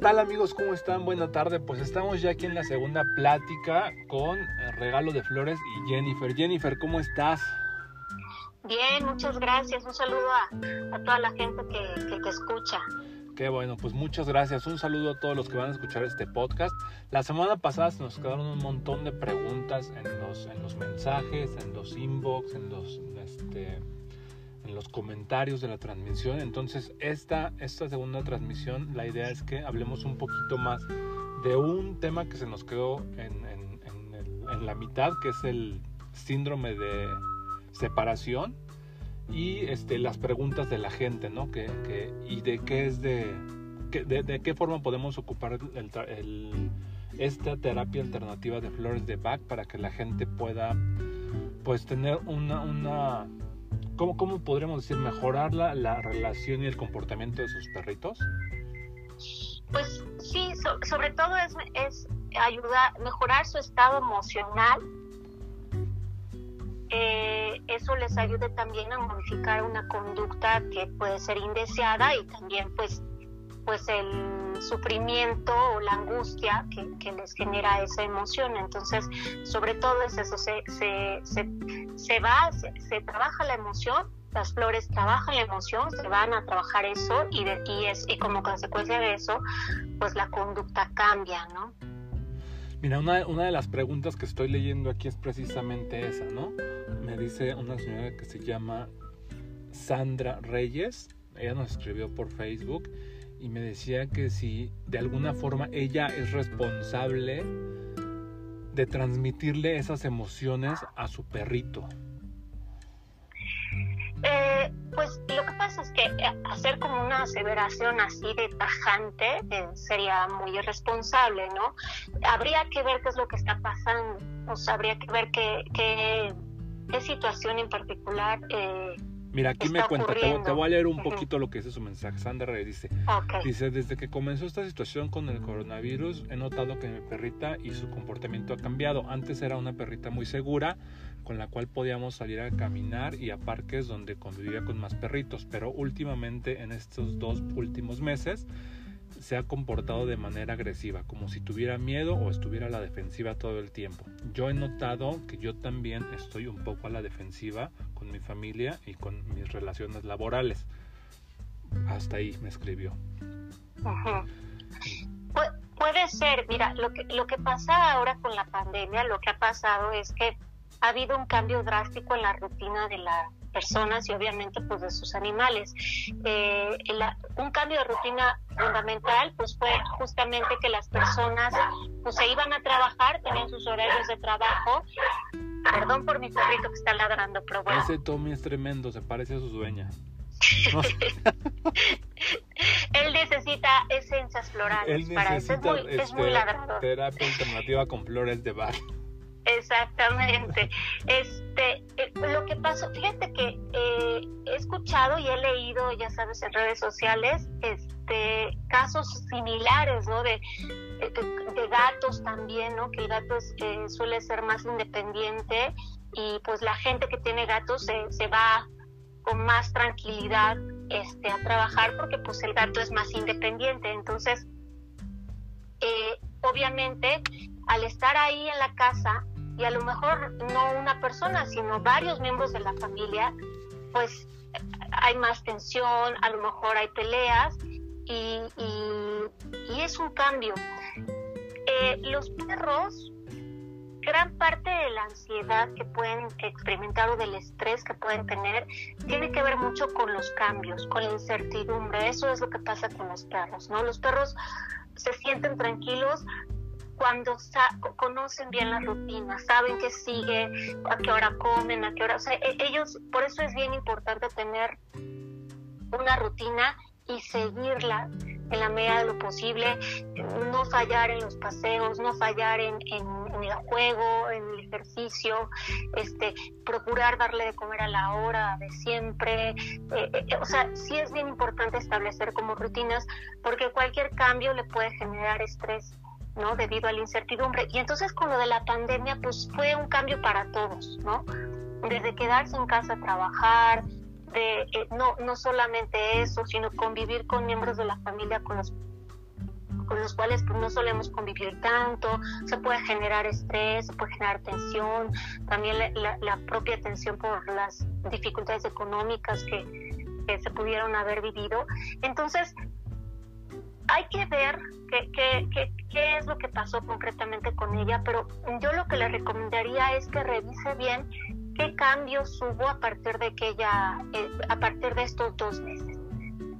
tal amigos? ¿Cómo están? Buena tarde. Pues estamos ya aquí en la segunda plática con eh, Regalo de Flores y Jennifer. Jennifer, ¿cómo estás? Bien, muchas gracias. Un saludo a, toda la gente que, que te escucha. Qué bueno, pues muchas gracias. Un saludo a todos los que van a escuchar este podcast. La semana pasada nos quedaron un montón de preguntas en los, en los mensajes, en los inbox, en los, este, en los comentarios de la transmisión. Entonces, esta, esta segunda transmisión, la idea es que hablemos un poquito más de un tema que se nos quedó en, en, la mitad, que es el síndrome de separación y este, las preguntas de la gente, ¿no? Que, que, y de qué es de, de, de, qué forma podemos ocupar esta terapia alternativa de flores de Bach para que la gente pueda, pues, tener una, una ¿cómo, cómo podríamos decir, mejorar la, la relación y el comportamiento de sus perritos? Pues sí, sobre todo es, es ayudar, mejorar su estado emocional eh, eso les ayude también a modificar una conducta que puede ser indeseada y también pues, pues el sufrimiento o la angustia que, que les genera esa emoción. Entonces, sobre todo es eso, se, se, se, se va, se, trabaja la emoción, las flores trabajan la emoción, se van a trabajar eso y, de, y, es, y como consecuencia de eso, pues la conducta cambia, ¿no? Mira, una, una, de las preguntas que estoy leyendo aquí es precisamente esa, ¿no? Me dice una señora que se llama Sandra Reyes, ella nos escribió por Facebook y me decía que si de alguna forma ella es responsable de transmitirle esas emociones a su perrito. Eh, pues lo que pasa es que eh, hacer como una aseveración así de tajante eh, sería muy irresponsable, ¿no? Habría que ver qué es lo que está pasando, o sea, habría que ver qué, qué, qué situación en particular. Eh, Mira, aquí me cuenta, te, voy a leer un poquito lo que dice su mensaje. Sandra dice, dice, desde que comenzó esta situación con el coronavirus, he notado que mi perrita y su comportamiento ha cambiado. Antes era una perrita muy segura, con la cual podíamos salir a caminar y a parques donde convivía con más perritos, pero últimamente en estos dos últimos meses se ha comportado de manera agresiva, como si tuviera miedo o estuviera a la defensiva todo el tiempo. Yo he notado que yo también estoy un poco a la defensiva con mi familia y con mis relaciones laborales. Hasta ahí me escribió. puede ser, mira, lo que, lo que pasa ahora con la pandemia, lo que ha pasado es que ha habido un cambio drástico en la rutina de la personas y obviamente pues de sus animales. Eh, un cambio de rutina fundamental pues fue justamente que las personas pues se iban a trabajar, tenían sus horarios de trabajo. Perdón por mi perrito que está ladrando, pero bueno. Ese Tommy es tremendo, se parece a su dueña. Él necesita esencias florales Él para eso. Es muy, es muy este, terapia alternativa con flores de bar. Exactamente. Este, eh, lo que pasó, fíjate que eh, he escuchado y he leído, ya sabes, en redes sociales, este, casos similares, ¿no? De, de, gatos también, ¿no? Que el gato eh, suele ser más independiente y pues la gente que tiene gatos se, se va con más tranquilidad este, a trabajar porque pues el gato es más independiente. Entonces, obviamente, al estar ahí en la casa, y a lo mejor no una persona, sino varios miembros de la familia, pues hay más tensión, a lo mejor hay peleas y, y, es un cambio. Eh, los perros, gran parte de la ansiedad que pueden experimentar o del estrés que pueden tener, tiene que ver mucho con los cambios, con la incertidumbre. Eso es lo que pasa con los perros, ¿no? Los perros se sienten tranquilos cuando conocen bien la rutina, saben qué sigue, a qué hora comen, a qué hora, o sea, e-, ellos, por eso es bien importante tener una rutina y seguirla en la medida de lo posible, no fallar en los paseos, no fallar en, el juego, en el ejercicio, este, procurar darle de comer a la hora de siempre. Eh, eh, o sea, sí es bien importante establecer como rutinas porque cualquier cambio le puede generar estrés ¿no? Debido a la incertidumbre. Y entonces con lo de la pandemia, pues fue un cambio para todos, ¿no? Desde quedarse en casa a trabajar, de eh, no, no solamente eso, sino convivir con miembros de la familia con los con los cuales pues, no solemos convivir tanto, se puede generar estrés, se puede generar tensión, también la, propia tensión por las dificultades económicas que, se pudieron haber vivido. Entonces, hay que ver qué, qué, es lo que pasó concretamente con ella, pero yo lo que le recomendaría es que revise bien qué cambios hubo a partir de que ella, eh, a partir de estos dos meses.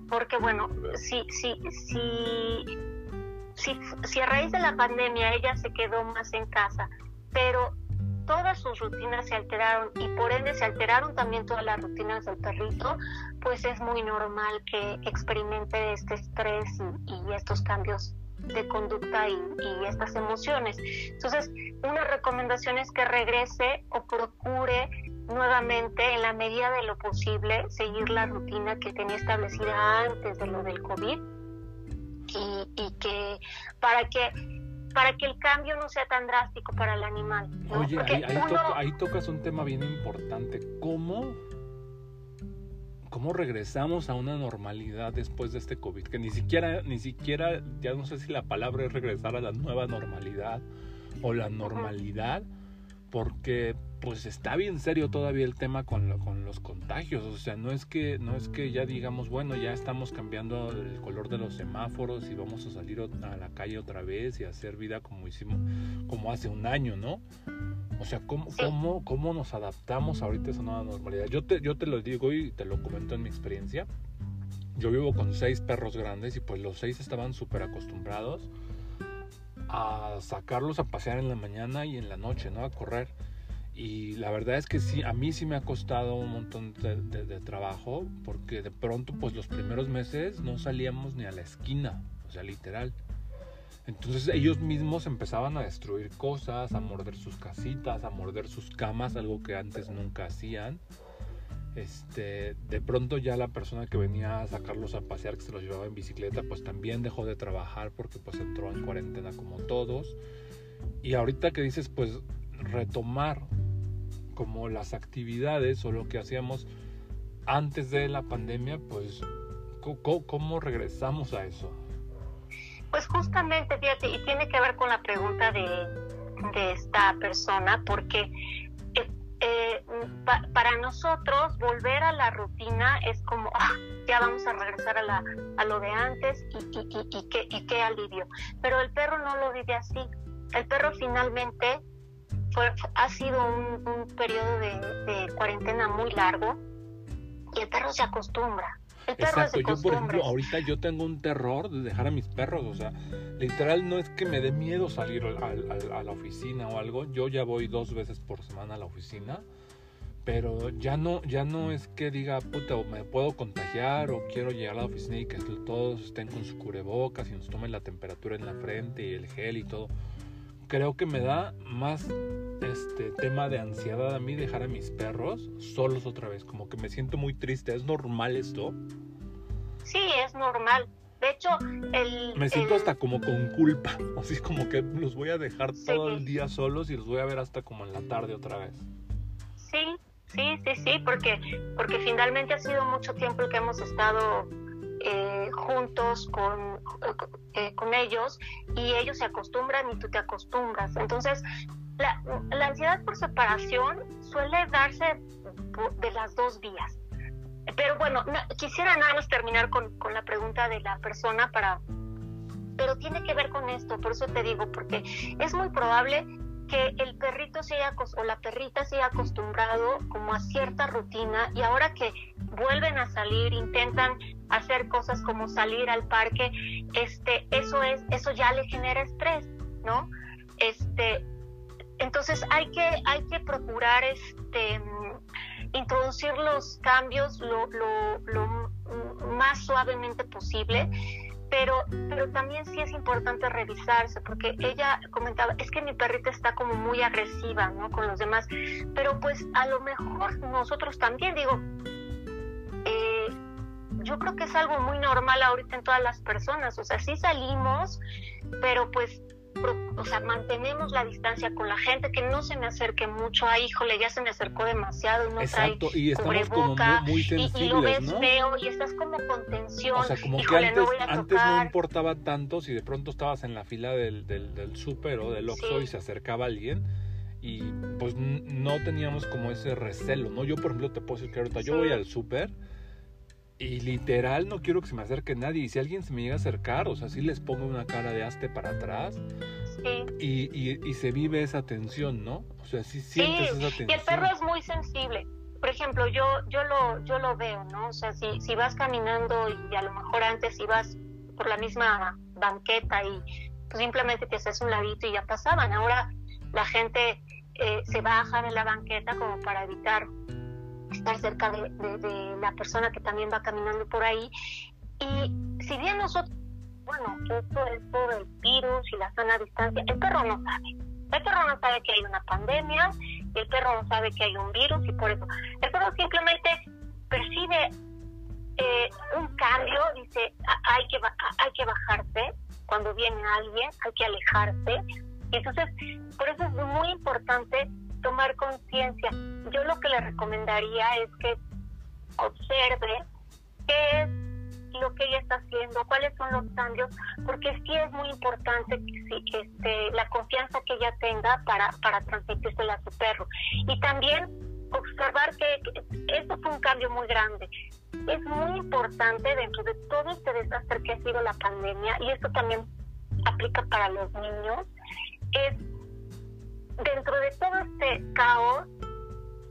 Porque bueno, si, si, si, si, si a raíz de la pandemia ella se quedó más en casa, pero todas sus rutinas se alteraron y por ende se alteraron también todas las rutinas del perrito, pues es muy normal que experimente este estrés y, estos cambios de conducta y, estas emociones. Entonces, una recomendación es que regrese o procure nuevamente, en la medida de lo posible, seguir la rutina que tenía establecida antes de lo del COVID y, que para que para que el cambio no sea tan drástico para el animal. Oye, ahí, tocas un tema bien importante. ¿Cómo cómo regresamos a una normalidad después de este COVID, que ni siquiera, ni siquiera, ya no sé si la palabra es regresar a la nueva normalidad o la normalidad, porque pues está bien serio todavía el tema con, con los contagios, o sea, no es que no es que ya digamos, bueno, ya estamos cambiando el color de los semáforos y vamos a salir a la calle otra vez y hacer vida como hicimos como hace un año, ¿no? O sea, ¿cómo, cómo, cómo nos adaptamos ahorita a esa nueva normalidad? Yo te, yo te lo digo y te lo comento en mi experiencia. Yo vivo con seis perros grandes y pues los seis estaban súper acostumbrados a sacarlos a pasear en la mañana y en la noche, ¿no? A correr. Y la verdad es que sí, a mí sí me ha costado un montón de, trabajo porque de pronto pues los primeros meses no salíamos ni a la esquina, o sea, literal. Entonces ellos mismos empezaban a destruir cosas, a morder sus casitas, a morder sus camas, algo que antes nunca hacían. Este, de pronto ya la persona que venía a sacarlos a pasear, que se los llevaba en bicicleta, pues también dejó de trabajar porque pues entró en cuarentena como todos. Y ahorita que dices, pues retomar como las actividades o lo que hacíamos antes de la pandemia, pues ¿cómo, regresamos a eso? Pues justamente, fíjate, y tiene que ver con la pregunta de, de esta persona, porque eh, eh, para nosotros volver a la rutina es como, ah, ya vamos a regresar a, la, a lo de antes y, y, y, y, qué, y qué alivio. Pero el perro no lo vive así. El perro finalmente fue, ha sido un, un periodo de, de cuarentena muy largo y el perro se acostumbra Exacto, yo por ejemplo, ahorita yo tengo un terror de dejar a mis perros, o sea, literal no es que me dé miedo salir a, la oficina o algo, yo ya voy dos veces por semana a la oficina, pero ya no, ya no es que diga, puta, me puedo contagiar o quiero llegar a la oficina y que todos estén con su cubrebocas y nos tomen la temperatura en la frente y el gel y todo. Creo que me da más este tema de ansiedad a mí dejar a mis perros solos otra vez, como que me siento muy triste. ¿Es normal esto? Sí, es normal. De hecho, el... Me siento hasta como con culpa, así como que los voy a dejar todo el día solos y los voy a ver hasta como en la tarde otra vez. Sí, sí, sí, sí, porque, porque finalmente ha sido mucho tiempo el que hemos estado eh, juntos con, eh, con ellos y ellos se acostumbran y tú te acostumbras. Entonces, la, la ansiedad por separación suele darse de las dos vías. Pero bueno, quisiera nada más terminar con, con la pregunta de la persona para... Pero tiene que ver con esto, por eso te digo, porque es muy probable que el perrito se haya, o la perrita se haya acostumbrado como a cierta rutina y ahora que vuelven a salir, intentan hacer cosas como salir al parque, este, eso es, eso ya le genera estrés, ¿no? Este, entonces hay que, hay que procurar este introducir los cambios lo, lo, lo más suavemente posible pero, pero también sí es importante revisarse, porque ella comentaba, es que mi perrita está como muy agresiva, ¿no? Con los demás, pero pues a lo mejor nosotros también, digo, eh, yo creo que es algo muy normal ahorita en todas las personas, o sea, sí salimos, pero pues o sea, mantenemos la distancia con la gente, que no se me acerque mucho, ay, híjole, ya se me acercó demasiado y no Exacto, y estamos como muy, sensibles, y, lo ves feo y estás como con tensión. O sea, como que antes no, antes no importaba tanto si de pronto estabas en la fila del, del, del súper o del Oxxo y se acercaba alguien y pues no teníamos como ese recelo, ¿no? Yo, por ejemplo, te puedo decir que ahorita yo voy al súper y literal no quiero que se me acerque nadie. Y si alguien se me llega a acercar, o sea, sí les pongo una cara de aste para atrás. Sí. Y, y, se vive esa tensión, ¿no? O sea, sí sientes esa tensión. Y el perro es muy sensible. Por ejemplo, yo, yo, lo, yo lo veo, ¿no? O sea, si, si vas caminando y a lo mejor antes ibas por la misma banqueta y pues simplemente te haces un ladito y ya pasaban. Ahora la gente eh, se baja de la banqueta como para evitar estar cerca de, la persona que también va caminando por ahí. Y si bien nosotros, bueno, esto es por el virus y la sana distancia, el perro no sabe. El perro no sabe que hay una pandemia, el perro no sabe que hay un virus y por eso el perro simplemente percibe eh, un cambio, dice hay que, hay que bajarse cuando viene alguien, hay que alejarse. Entonces, por eso es muy importante tomar conciencia. Yo lo que le recomendaría es que observe qué es lo que ella está haciendo, cuáles son los cambios, porque sí es muy importante que, este, la confianza que ella tenga para, para transmitírsela a su perro. Y también observar que, que esto fue un cambio muy grande. Es muy importante dentro de todo este desastre que ha sido la pandemia, y esto también aplica para los niños, es dentro de todo este caos,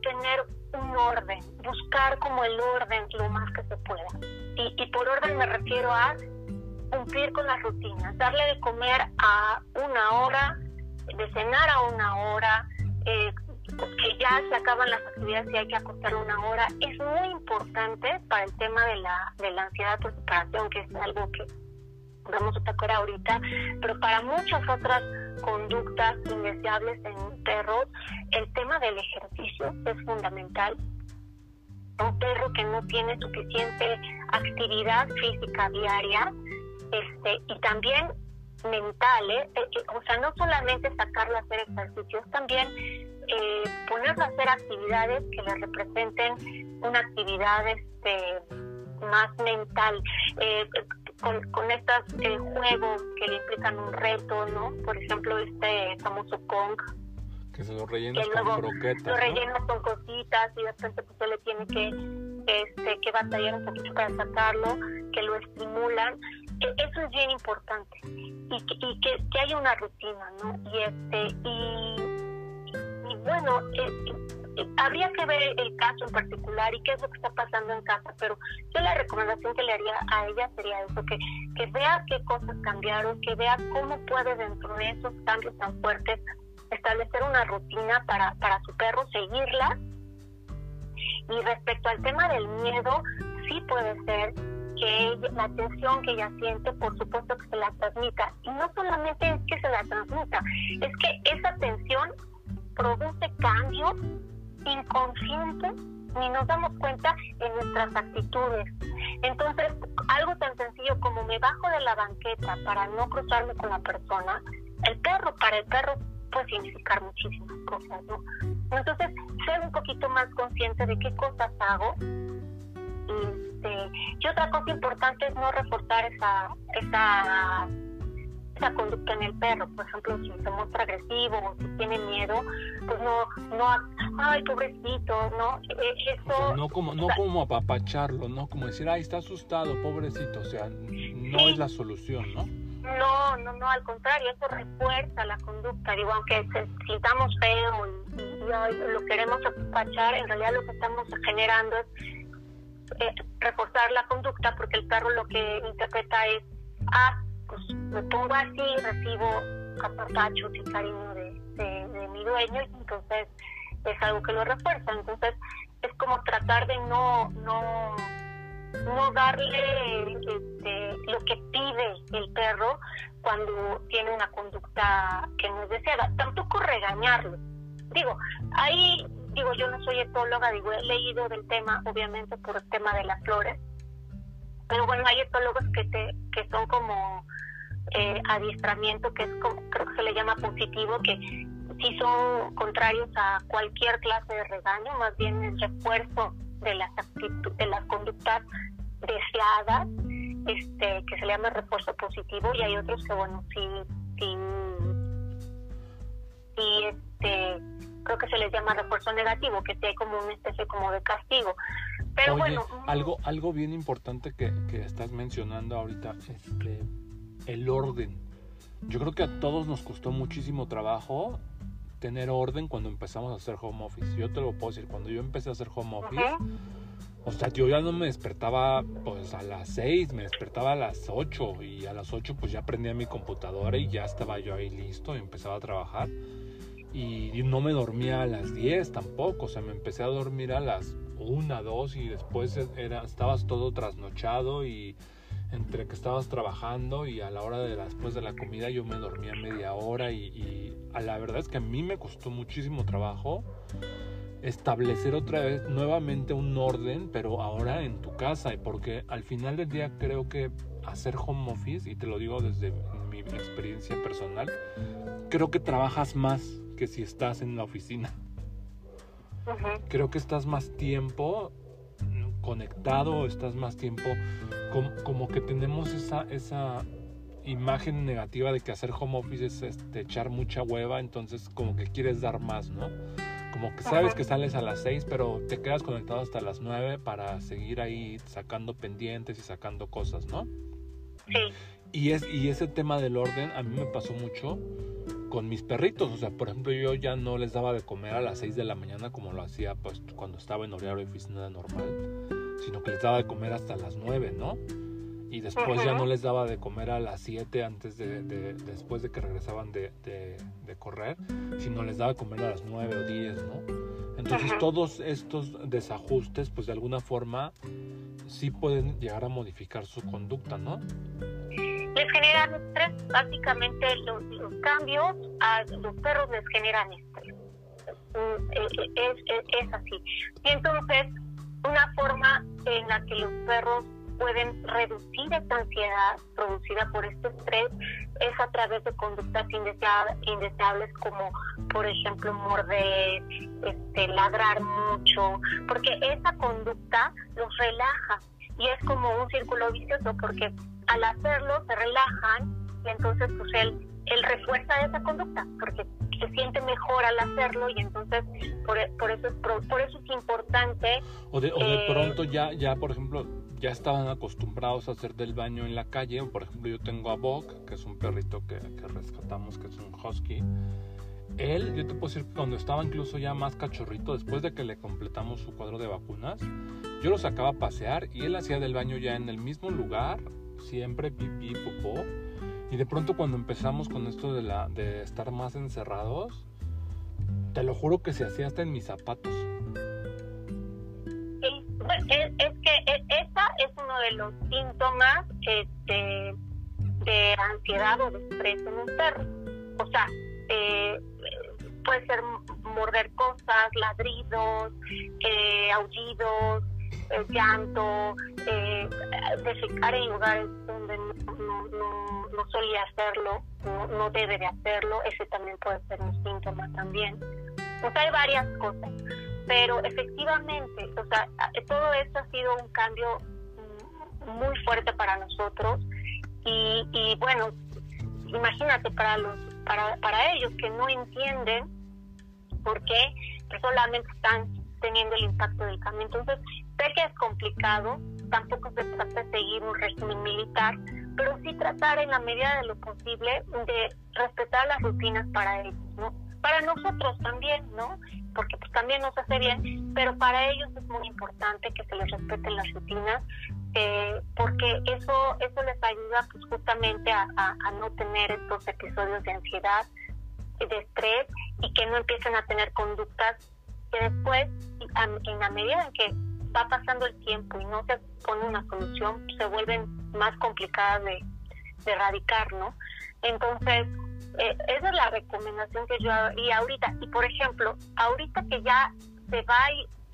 tener un orden, buscar como el orden lo más que se pueda. Y, por orden me refiero a cumplir con las rutinas, darle de comer a una hora, de cenar a una hora, eh, que ya se acaban las actividades y hay que acostar una hora. Es muy importante para el tema de la, de la ansiedad por separación, que es algo que vamos a tocar ahorita, pero para muchas otras conductas indeseables en perros, el tema del ejercicio es fundamental. Un perro que no tiene suficiente actividad física diaria este, y también mental, ¿eh? Eh, eh, o sea, no solamente sacarlo a hacer ejercicios, también eh, ponerlo a hacer actividades que le representen una actividad este, más mental. Con, con estos eh, juegos que le implican un reto, ¿no? Por ejemplo, este famoso Kong. Que se lo rellenas con croquetas. Lo rellenas con cositas y de repente pues, se le tiene que, este, que batallar un poquito para sacarlo, que lo estimulan. E, eso es bien importante. Y que, y que, que haya una rutina, ¿no? Y, este, y, y bueno, eh, habría que ver el caso en particular y qué es lo que está pasando en casa, pero yo la recomendación que le haría a ella sería eso, que, que vea qué cosas cambiaron, que vea cómo puede dentro de esos cambios tan fuertes establecer una rutina para, para su perro, seguirla. Y respecto al tema del miedo, sí puede ser que la tensión que ella siente, por supuesto que se la transmita. Y no solamente es que se la transmita, es que esa tensión produce cambios inconsciente ni nos damos cuenta en nuestras actitudes. Entonces, algo tan sencillo como me bajo de la banqueta para no cruzarme con la persona, el perro, para el perro puede significar muchísimas cosas, ¿no? Entonces, ser un poquito más consciente de qué cosas hago. Este, y otra cosa importante es no reforzar esa, esa esa conducta en el perro. Por ejemplo, si se muestra agresivo o si tiene miedo, pues no, no, ay, pobrecito, ¿no? E, eso, no como, no como apapacharlo, ¿no? Como decir, ay, está asustado, pobrecito. O sea, no es la solución, ¿no? No, no, no, al contrario, eso refuerza la conducta. Digo, aunque sintamos feo y, lo queremos apapachar, en realidad lo que estamos generando es eh, reforzar la conducta porque el perro lo que interpreta es, ah, pues me pongo así, recibo apapachos y cariño de, de, mi dueño y entonces es algo que lo refuerza. Entonces es como tratar de no, no, no darle este, lo que pide el perro cuando tiene una conducta que no es deseada. Tampoco regañarlo. Digo, ahí, digo, yo no soy etóloga, digo, he leído del tema, obviamente, por el tema de las flores, pero bueno, hay etólogos que, te, que son como eh, adiestramiento que es creo que se le llama positivo, que sí son contrarios a cualquier clase de regaño, más bien es refuerzo de las de las conductas deseadas, este, que se le llama refuerzo positivo, y hay otros que bueno sí, sí, sí este creo que se les llama refuerzo negativo, que sea como una especie como de castigo. Pero bueno, algo, algo bien importante que, que estás mencionando ahorita, este, el orden. Yo creo que a todos nos costó muchísimo trabajo tener orden cuando empezamos a hacer home office. Yo te lo puedo decir, cuando yo empecé a hacer home office, o sea, yo ya no me despertaba pues a las 6, me despertaba a las 8 y a las 8 pues ya prendía mi computadora y ya estaba yo ahí listo y empezaba a trabajar. Y no me dormía a las 10 tampoco, o sea, me empecé a dormir a las 1, 2 y después era, estabas todo trasnochado y entre que estabas trabajando y a la hora de después de la comida yo me dormía media hora y, a la verdad es que a mí me costó muchísimo trabajo establecer otra vez nuevamente un orden, pero ahora en tu casa, porque al final del día creo que hacer home office, y te lo digo desde mi experiencia personal, creo que trabajas más que si estás en la oficina. Creo que estás más tiempo conectado, estás más tiempo como, que tenemos esa, esa imagen negativa de que hacer home office es este, echar mucha hueva, entonces como que quieres dar más, ¿no? Como que sabes que sales a las 6, pero te quedas conectado hasta las 9 para seguir ahí sacando pendientes y sacando cosas, ¿no? Sí. Y, es, y ese tema del orden a mí me pasó mucho con mis perritos. O sea, por ejemplo, yo ya no les daba de comer a las 6 de la mañana como lo hacía pues, cuando estaba en horario de oficina normal, sino que les daba de comer hasta las 9, ¿no? Y después ya no les daba de comer a las 7 antes de, después de que regresaban de, correr, sino les daba de comer a las 9 o 10, ¿no? Entonces todos estos desajustes, pues de alguna forma, sí pueden llegar a modificar su conducta, ¿no? Generan estrés, básicamente los, cambios a los perros les generan estrés. Mm, eh, eh, es, es así. Y entonces, una forma en la que los perros pueden reducir esta ansiedad producida por este estrés es a través de conductas indeseables como por ejemplo morder, este, ladrar mucho, porque esa conducta los relaja y es como un círculo vicioso porque al hacerlo se relajan y entonces pues él, él refuerza esa conducta porque se siente mejor al hacerlo y entonces por, por eso es por eso es importante o de, o de eh, pronto ya ya por ejemplo ya estaban acostumbrados a hacer del baño en la calle. Por ejemplo yo tengo a Bok que es un perrito que, que rescatamos que es un husky. Él, yo te puedo decir, cuando estaba incluso ya más cachorrito, después de que le completamos su cuadro de vacunas, yo lo sacaba a pasear y él hacía del baño ya en el mismo lugar, siempre pipí, popó. Y de pronto cuando empezamos con esto de, la, de estar más encerrados, te lo juro que se hacía hasta en mis zapatos. Es, es que e, esta es uno de los síntomas este, de ansiedad o de estrés en un perro. O sea, eh, puede ser morder cosas, ladridos, eh, aullidos, eh, llanto, eh, defecar en lugares donde no, no, solía hacerlo, no, debe de hacerlo, ese también puede ser un síntoma también. O sea, hay varias cosas, pero efectivamente, o sea, todo esto ha sido un cambio muy fuerte para nosotros y, y bueno, imagínate para los para, para ellos que no entienden por qué solamente están teniendo el impacto del cambio. Entonces, sé que es complicado, tampoco se trata de seguir un régimen militar, pero sí tratar en la medida de lo posible de respetar las rutinas para ellos, ¿no? Para nosotros también, ¿no? Porque pues también nos hace bien, pero para ellos es muy importante que se les respeten las rutinas, eh, porque eso eso les ayuda pues justamente a, a no tener estos episodios de ansiedad, de estrés y que no empiecen a tener conductas que después, en la medida en que va pasando el tiempo y no se pone una solución, se vuelven más complicadas de, erradicar, ¿no? Entonces, eh, esa es la recomendación que yo haría ahorita. Y por ejemplo, ahorita que ya se va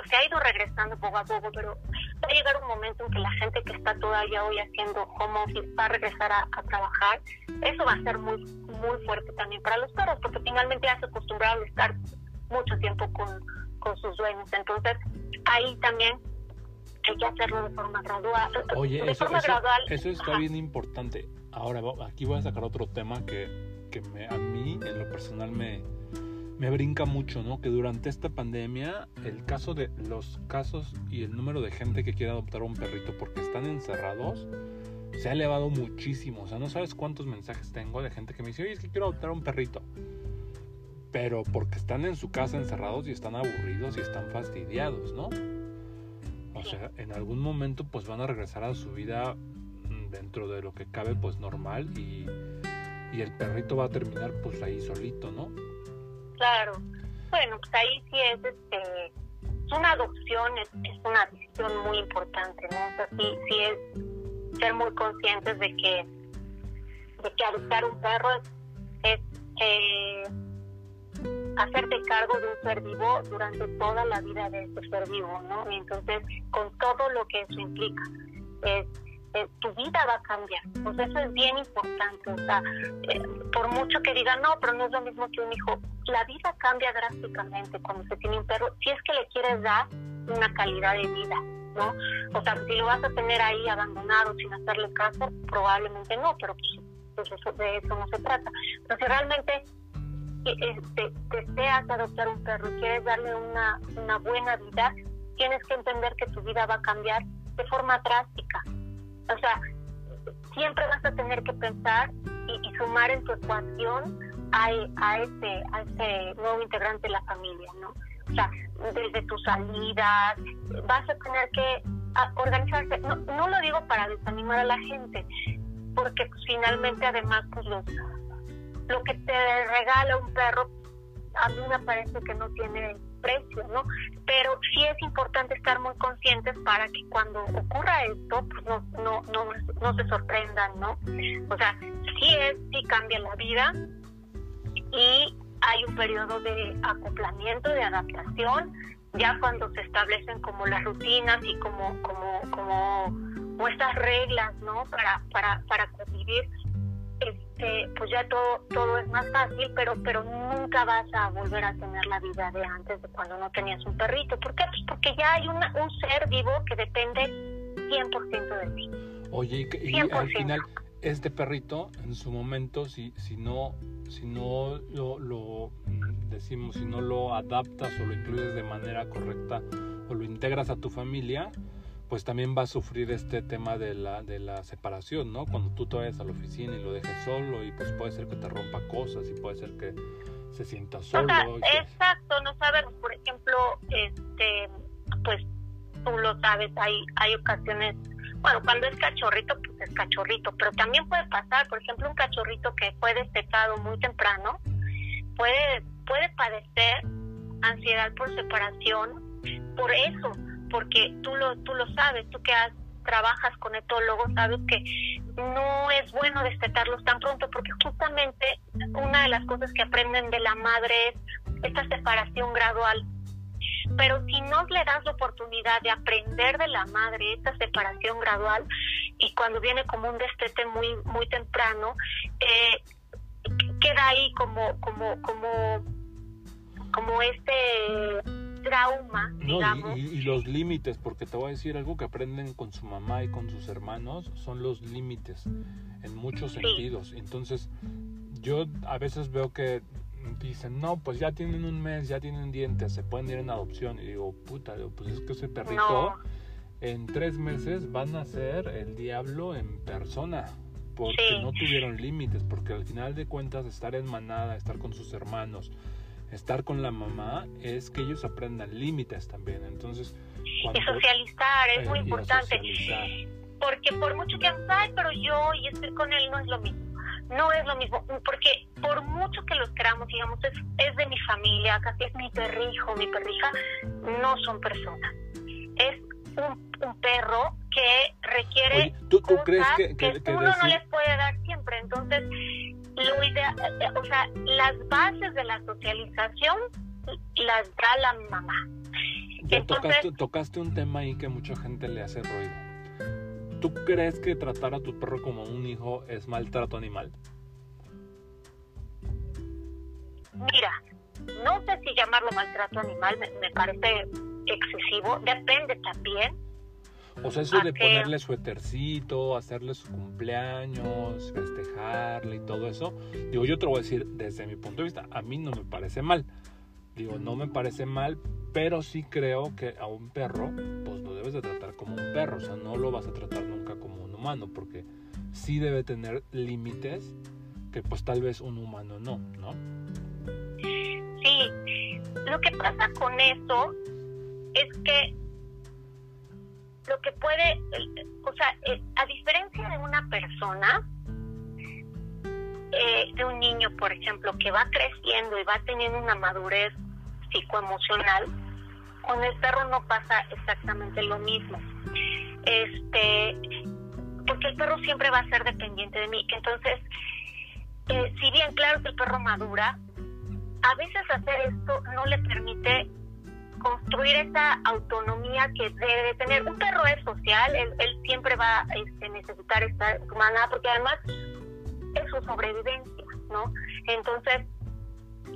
se ha ido regresando poco a poco, pero va a llegar un momento en que la gente que está todavía hoy haciendo home office va a regresar a, trabajar. Eso va a ser muy, muy fuerte también para los perros, porque finalmente ya se acostumbraron a estar mucho tiempo con, con sus dueños. Entonces, ahí también hay que hacerlo de forma gradual. Oye, eso, eso, está bien importante. Ahora, aquí voy a sacar otro tema que, que me, a mí, en lo personal, me, me brinca mucho, ¿no? Que durante esta pandemia, el caso de los casos y el número de gente que quiere adoptar un perrito porque están encerrados se ha elevado muchísimo. O sea, no sabes cuántos mensajes tengo de gente que me dice, oye, es que quiero adoptar un perrito. Pero porque están en su casa encerrados y están aburridos y están fastidiados, ¿no? O sea, en algún momento pues van a regresar a su vida mm, dentro de lo que cabe pues normal y, y el perrito va a terminar pues ahí solito, ¿no? Claro. Bueno, pues ahí sí es este una adopción es, una decisión muy importante, ¿no? O sea, sí, sí es ser muy conscientes de que de que adoptar un perro es, eh, hacerte cargo de un ser vivo durante toda la vida de ese ser vivo, ¿no? Y entonces, con todo lo que eso implica, tu vida va a cambiar. Pues eso es bien importante. O sea, eh, por mucho que digan, no, pero no es lo mismo que un hijo, la vida cambia drásticamente cuando se tiene un perro, si es que le quieres dar una calidad de vida, ¿no? O sea, si lo vas a tener ahí abandonado sin hacerle caso, probablemente no, pero pues, pues eso, de eso no se trata. Pero si realmente este, deseas adoptar un perro y quieres darle una, una buena vida, tienes que entender que tu vida va a cambiar de forma drástica. O sea, siempre vas a tener que pensar y, sumar en tu ecuación a, a, ese, a ese nuevo integrante de la familia, ¿no? O sea, desde tus salidas, vas a tener que organizarse. No, no lo digo para desanimar a la gente, porque finalmente además pues los lo que te regala un perro a mí me parece que no tiene precio, ¿no? Pero sí es importante estar muy conscientes para que cuando ocurra esto, pues no, no, no, no se sorprendan, ¿no? O sea, sí es, sí cambia la vida y hay un periodo de acoplamiento, de adaptación, ya cuando se establecen como las rutinas y como, como, como, estas reglas, ¿no? Para, para, para convivir este, pues ya todo, todo es más fácil, pero, pero nunca vas a volver a tener la vida de antes, de cuando no tenías un perrito. ¿Por qué? Pues porque ya hay un ser vivo que depende 100% de ti. Oye, y, al final, este perrito, en su momento, si, si no, si no lo, lo mm, decimos, si no lo adaptas o lo incluyes de manera correcta o lo integras a tu familia, pues también va a sufrir este tema de la, de la separación, ¿no? Cuando tú te vayas a la oficina y lo dejes solo y pues puede ser que te rompa cosas y puede ser que se sienta solo. exacto, no sabemos, por ejemplo, este, pues tú lo sabes, hay, hay ocasiones, bueno, cuando es cachorrito, pues es cachorrito, pero también puede pasar, por ejemplo, un cachorrito que fue destetado muy temprano, puede, puede padecer ansiedad por separación por eso, porque tú lo, tú lo sabes, tú que has, trabajas con etólogos, sabes que no es bueno destetarlos tan pronto, porque justamente una de las cosas que aprenden de la madre es esta separación gradual. Pero si no le das la oportunidad de aprender de la madre esta separación gradual, y cuando viene como un destete muy, muy temprano, eh, queda ahí como, como, como, como este trauma, digamos. Y, los límites, porque te voy a decir algo que aprenden con su mamá y con sus hermanos, son los límites en muchos sentidos. Entonces, yo a veces veo que dicen, no, pues ya tienen un mes, ya tienen dientes, se pueden ir en adopción. Y digo, puta, pues es que ese perrito en tres meses van a ser el diablo en persona. Porque no tuvieron límites, porque al final de cuentas estar en manada, estar con sus hermanos, estar con la mamá es que ellos aprendan límites también. Entonces, y socializar es muy importante. Porque por mucho que ay, pero yo y estoy con él no es lo mismo. No es lo mismo, porque por mucho que los queramos, digamos, es, es de mi familia, casi es mi perrijo, mi perrija, no son personas. Es un, un perro que requiere ¿tú, crees que, que, uno no les puede dar ideal, o sea, las bases de la socialización las da la mamá. ya tocaste, tocaste un tema ahí que mucha gente le hace ruido. ¿Tú crees que tratar a tu perro como un hijo es maltrato animal? Mira, no sé si llamarlo maltrato animal, me, parece excesivo, depende también. O sea, eso de ponerle suétercito, hacerle su cumpleaños, festejarle y todo eso, digo, yo te lo voy a decir desde mi punto de vista, a mí no me parece mal. Digo, no me parece mal, pero sí creo que a un perro, pues lo debes de tratar como un perro, o sea, no lo vas a tratar nunca como un humano, porque sí debe tener límites que pues tal vez un humano no, ¿no? Sí, lo que pasa con eso es que lo que puede, o sea, a diferencia de una persona, eh, de un niño, por ejemplo, que va creciendo y va teniendo una madurez psicoemocional, con el perro no pasa exactamente lo mismo. Este, porque el perro siempre va a ser dependiente de mí. Entonces, eh, si bien claro que el perro madura, a veces hacer esto no le permite construir esa autonomía que debe tener. Un perro es social, él, siempre va a este, necesitar estar humana, porque además es su sobrevivencia, ¿no? Entonces,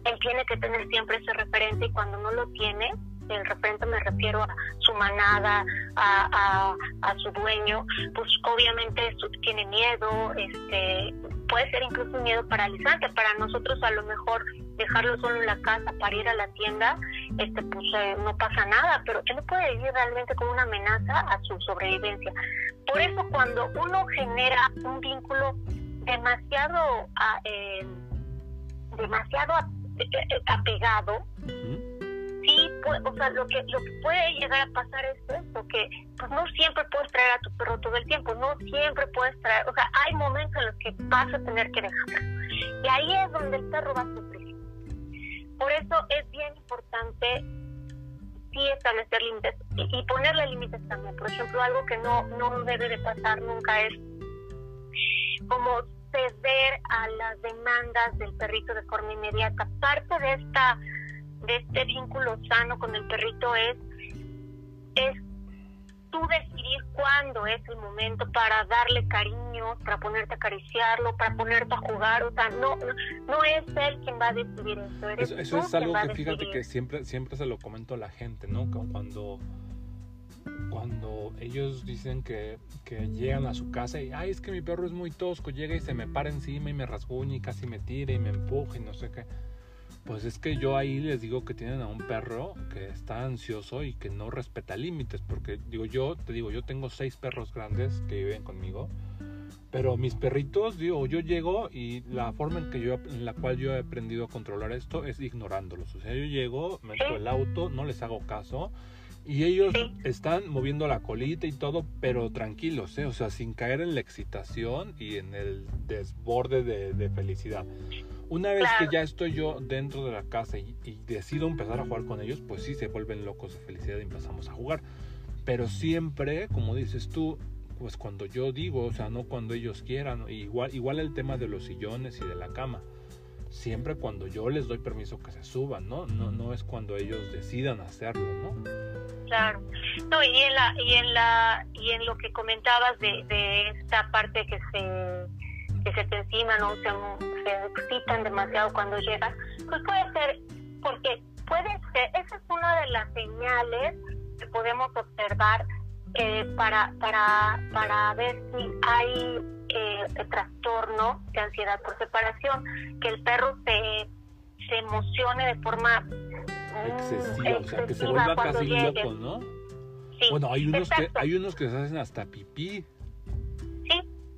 él tiene que tener siempre ese referente y cuando no lo tiene, el referente me refiero a su manada, a, a, su dueño, pues obviamente tiene miedo, este, puede ser incluso un miedo paralizante. Para nosotros a lo mejor dejarlo solo en la casa para ir a la tienda, este, pues eh, no pasa nada, pero él puede vivir realmente como una amenaza a su sobrevivencia. Por eso cuando uno genera un vínculo demasiado, ah, eh, demasiado eh, apegado, sí, o sea, lo que, lo que puede llegar a pasar es esto, que pues no siempre puedes traer a tu perro todo el tiempo, no siempre puedes traer, o sea, hay momentos en los que vas a tener que dejarlo. Y ahí es donde el perro va a sufrir. Por eso es bien importante sí establecer límites y, ponerle límites también. Por ejemplo, algo que no, no debe de pasar nunca es como ceder a las demandas del perrito de forma inmediata. Parte de esta de este vínculo sano con el perrito es es tú decidir cuándo es el momento para darle cariño, para ponerte a acariciarlo, para ponerte a jugar, o sea, no no es él quien va a decidir eso, eso, es algo que fíjate que siempre siempre se lo comento a la gente, ¿no? Cuando cuando ellos dicen que, que, llegan a su casa y, ay, es que mi perro es muy tosco, llega y se me para encima y me rasguña y casi me tira y me empuja y no sé qué. Pues es que yo ahí les digo que tienen a un perro que está ansioso y que no respeta límites, porque digo yo, te digo, yo tengo seis perros grandes que viven conmigo, pero mis perritos, digo, yo llego y la forma en que yo, en la cual yo he aprendido a controlar esto es ignorándolos. O sea, yo llego, meto el auto, no les hago caso y ellos están moviendo la colita y todo, pero tranquilos, ¿eh? o sea, sin caer en la excitación y en el desborde de, felicidad. Una vez que ya estoy yo dentro de la casa y, decido empezar a jugar con ellos, pues sí se vuelven locos de felicidad y empezamos a jugar. Pero siempre, como dices tú, pues cuando yo digo, o sea, no cuando ellos quieran. Igual, igual el tema de los sillones y de la cama siempre cuando yo les doy permiso que se suban, ¿no? No, no es cuando ellos decidan hacerlo, ¿no? Claro. No, y en la, y en la, y en lo que comentabas de, de esta parte que se que se te encima, ¿no? Se, se excitan demasiado cuando llegan, pues puede ser, porque puede ser, esa es una de las señales que podemos observar eh, para, para, para ver si hay eh, trastorno de ansiedad por separación, que el perro se, se emocione de forma excesiva, o sea, que se vuelva casi loco, ¿no? Sí, bueno, hay unos que hay unos que se hacen hasta pipí.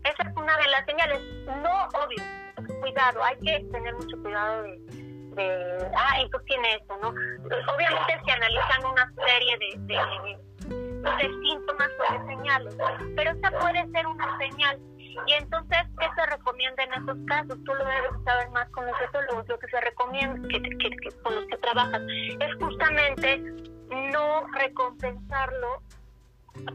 Esa es una de las señales. No, obvio, cuidado, hay que tener mucho cuidado de, de ah, esto tiene eso, ¿no? Obviamente se analizan una serie de, de, síntomas o de señales, pero esta puede ser una señal y entonces, ¿qué se recomienda en esos casos? Tú lo debes saber más con los etólogos. Lo que se recomienda, que, con los que trabajas, es justamente no recompensarlo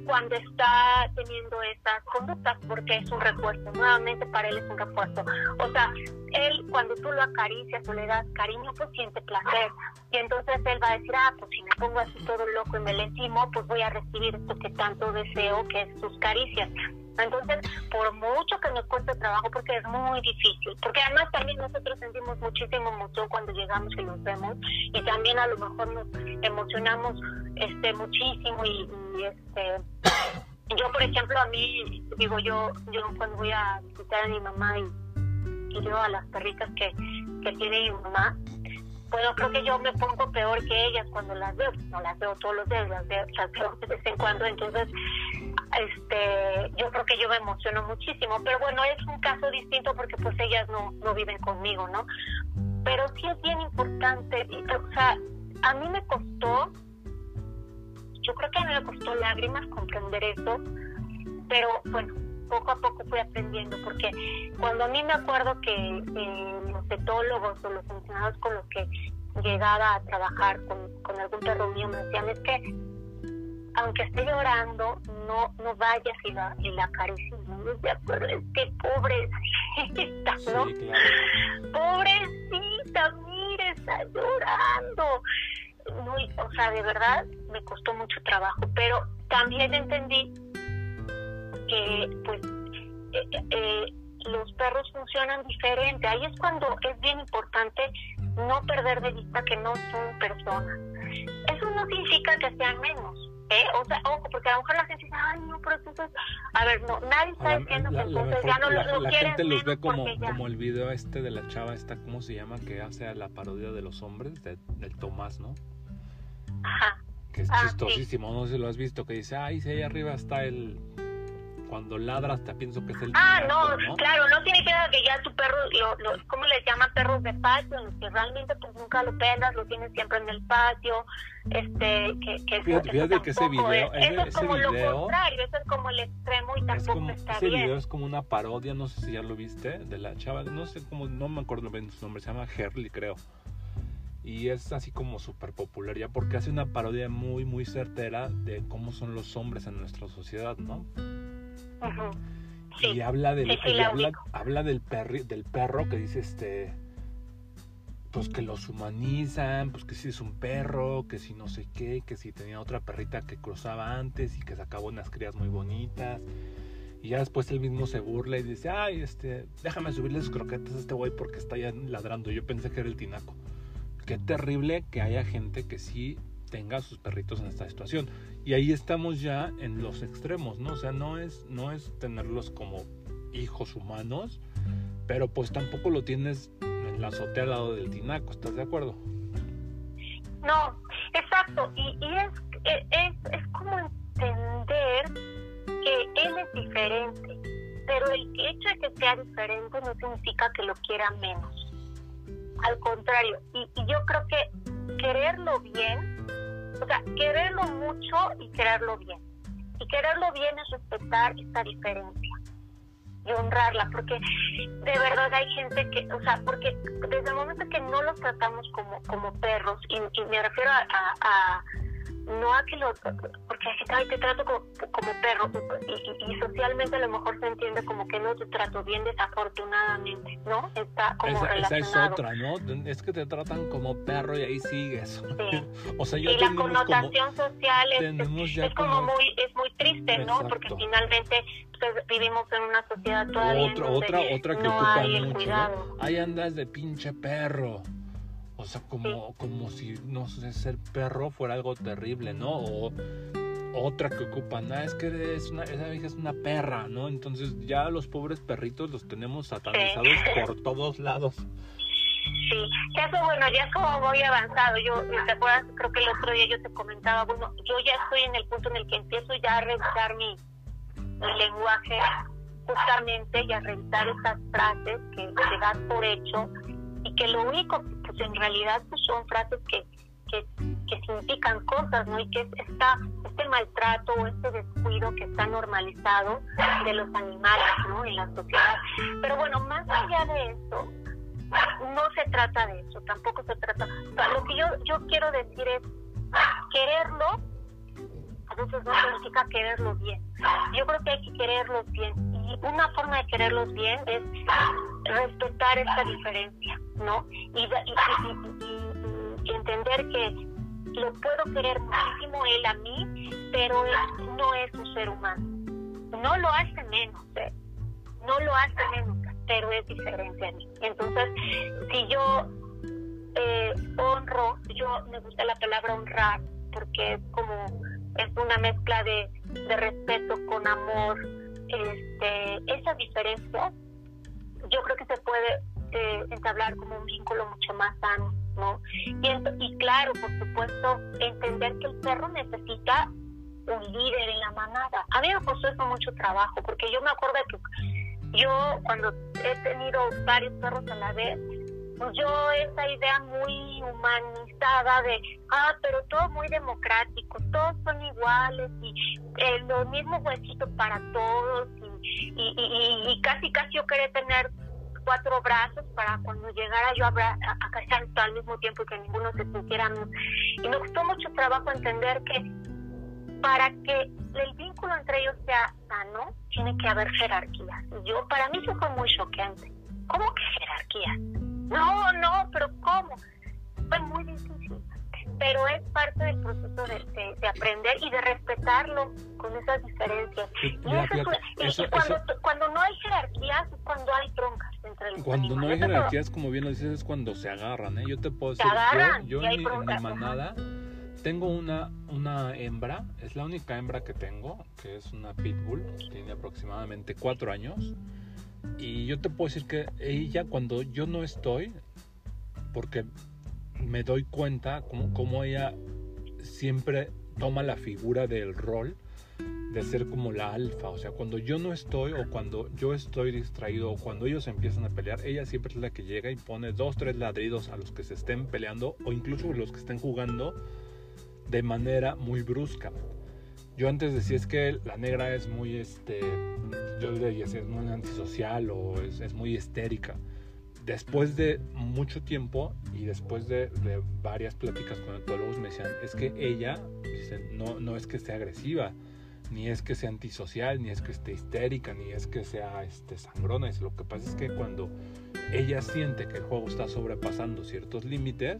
cuando está teniendo esas conductas, porque es un refuerzo, nuevamente para él es un refuerzo. O sea, él cuando tú lo acaricias o le das cariño, pues siente placer. Y entonces él va a decir, ah, pues si me pongo así todo loco y me le encimo, pues voy a recibir esto que tanto deseo, que es sus caricias. Entonces, por mucho que nos cueste trabajo, porque es muy difícil, porque además también nosotros sentimos muchísimo emoción cuando llegamos y nos vemos, y también a lo mejor nos emocionamos este muchísimo y, este yo por ejemplo a mí digo yo yo cuando voy a visitar a mi mamá y, y veo a las perritas que, que tiene mi mamá bueno, creo que yo me pongo peor que ellas cuando las veo. No las veo todos los días, las veo, las veo de vez en cuando. Entonces, este, yo creo que yo me emociono muchísimo, pero bueno, es un caso distinto porque pues ellas no, no viven conmigo, ¿no? Pero sí es bien importante, o sea, a mí me costó, yo creo que a mí me costó lágrimas comprender eso, pero bueno, poco a poco fui aprendiendo, porque cuando a mí me acuerdo que eh, los etólogos o los funcionarios con los que llegaba a trabajar con, algún perro mío me decían, es que aunque esté llorando, no, no vayas y la, y la acaricies. acuerdo, es que pobrecita, ¿no? Pobrecita, mire, está llorando. o sea, de verdad me costó mucho trabajo, pero también entendí que, pues, eh, eh, los perros funcionan diferente. Ahí es cuando es bien importante no perder de vista que no son personas. Eso no significa que sean menos ¿Eh? O sea, ojo, porque a lo mejor la gente dice, ay, no, pero entonces, a ver, no, nadie está diciendo que entonces ya no lo, la gente los ve como, como el video este de la chava esta, ¿cómo se llama? Que hace la parodia de los hombres, de, del Tomás, ¿no? Ajá. Que es ah, chistosísimo, no sé si lo has visto, que dice, ay, si ahí arriba está el cuando ladras te pienso que es el Ah, no, claro, no tiene que ya tu perro, lo, lo, ¿cómo les llaman perros de patio? que realmente pues nunca lo pelas, lo tienes siempre en el patio, este, que, que fíjate, fíjate que ese video, es, eso es como lo contrario, eso es como el extremo y tampoco como, está ese bien. video es como una parodia, no sé si ya lo viste, de la chava, no sé cómo, no me acuerdo bien su nombre, se llama Herley creo y es así como súper popular ya porque hace una parodia muy muy certera de cómo son los hombres en nuestra sociedad, ¿no? Y habla del habla, del perro del perro que dice este pues que los humanizan, pues que si es un perro, que si no sé qué, que si tenía otra perrita que cruzaba antes y que sacaba unas crías muy bonitas. Y ya después él mismo se burla y dice, ay, este, déjame subirle sus croquetas a este güey porque está ya ladrando. Yo pensé que era el tinaco. Qué terrible que haya gente que sí tenga a sus perritos en esta situación. Y ahí estamos ya en los extremos, ¿no? O sea, no es, no es tenerlos como hijos humanos, pero pues tampoco lo tienes en la azotea al lado del tinaco, ¿estás de acuerdo? No, exacto. Y, es, es, es como entender que él es diferente, pero el hecho de que sea diferente no significa que lo quiera menos. Al contrario, y, y yo creo que quererlo bien o sea, quererlo mucho y quererlo bien. Y quererlo bien es respetar esta diferencia y honrarla, porque de verdad hay gente que, o sea, porque desde el momento que no los tratamos como, como perros, y, me refiero a no a que lo porque ay, te trato como, perro y, socialmente a lo mejor se entiende como que no te trato bien desafortunadamente no está como esa, relacionado esa es otra no es que te tratan como perro y ahí sigues. O sea yo y la connotación social es, es, como, muy es muy triste no porque finalmente pues, vivimos en una sociedad todavía otra otra otra que no ocupa mucho ¿no? ahí andas de pinche perro o sea, como, como si, no sé, ser perro fuera algo terrible, ¿no? O otra que ocupan, ah, es que es una, esa vieja es una perra, ¿no? Entonces ya los pobres perritos los tenemos satanizados por todos lados. Sí, eso bueno, ya es como muy avanzado. Yo, ¿te acuerdas? Creo que el otro día yo te comentaba, bueno, yo ya estoy en el punto en el que empiezo ya a revisar mi, mi lenguaje justamente y a revisar esas frases que se dan por hecho y que lo único en realidad pues son frases que, que, significan cosas, ¿no? Y que esta, este maltrato o este descuido que está normalizado de los animales, ¿no? En la sociedad. Pero bueno, más allá de eso, no se trata de eso, tampoco se trata. lo que yo, yo quiero decir es quererlo, a veces no significa quererlos bien. Yo creo que hay que quererlos bien. Y una forma de quererlos bien es respetar esta diferencia, ¿no? Y, entender que lo puedo querer muchísimo él a mí, pero él no es un ser humano. No lo hace menos, ¿eh? no lo hace menos, pero es diferente a mí. Entonces, si yo eh, honro, yo me gusta la palabra honrar, porque es como, es una mezcla de respeto con amor, este, esa diferencia, yo creo que se puede eh, entablar como un vínculo mucho más sano, ¿no? Y, y claro, por supuesto, entender que el perro necesita un líder en la manada. A mí me costó eso mucho trabajo, porque yo me acuerdo que yo cuando he tenido varios perros a la vez, yo esa idea muy humanizada de, ah, pero todo muy democrático, todos son iguales y eh, lo mismo huesito para todos y, y, y, casi casi yo quería tener cuatro brazos para cuando llegara yo a, a, casar todo al mismo tiempo y que ninguno se sintiera y me costó mucho trabajo entender que para que el vínculo entre ellos sea sano tiene que haber jerarquía. Yo para mí eso fue muy choqueante. ¿cómo que jerarquía? No, no, pero ¿cómo? Fue muy difícil. Pero es parte del proceso de, aprender y de respetarlo con esas diferencias. y, cuando, cuando, no hay jerarquías es cuando hay troncas entre los Cuando no hay jerarquías, como bien lo dices, es cuando se agarran. ¿eh? Yo te puedo decir, yo, en, mi, manada tengo una, una hembra, es la única hembra que tengo, que es una pitbull, tiene aproximadamente cuatro años y yo te puedo decir que ella cuando yo no estoy, porque me doy cuenta como, ella siempre toma la figura del rol de ser como la alfa, o sea, cuando yo no estoy o cuando yo estoy distraído o cuando ellos empiezan a pelear, ella siempre es la que llega y pone dos, tres ladridos a los que se estén peleando o incluso los que estén jugando de manera muy brusca. Yo antes decía es que la negra es muy, este, yo le decía es muy antisocial o es, es, muy histérica. Después de mucho tiempo y después de, de varias pláticas con etólogos me decían, es que ella, no, no es que sea agresiva, ni es que sea antisocial, ni es que esté histérica, ni es que sea este, sangrona. lo que pasa es que cuando ella siente que el juego está sobrepasando ciertos límites,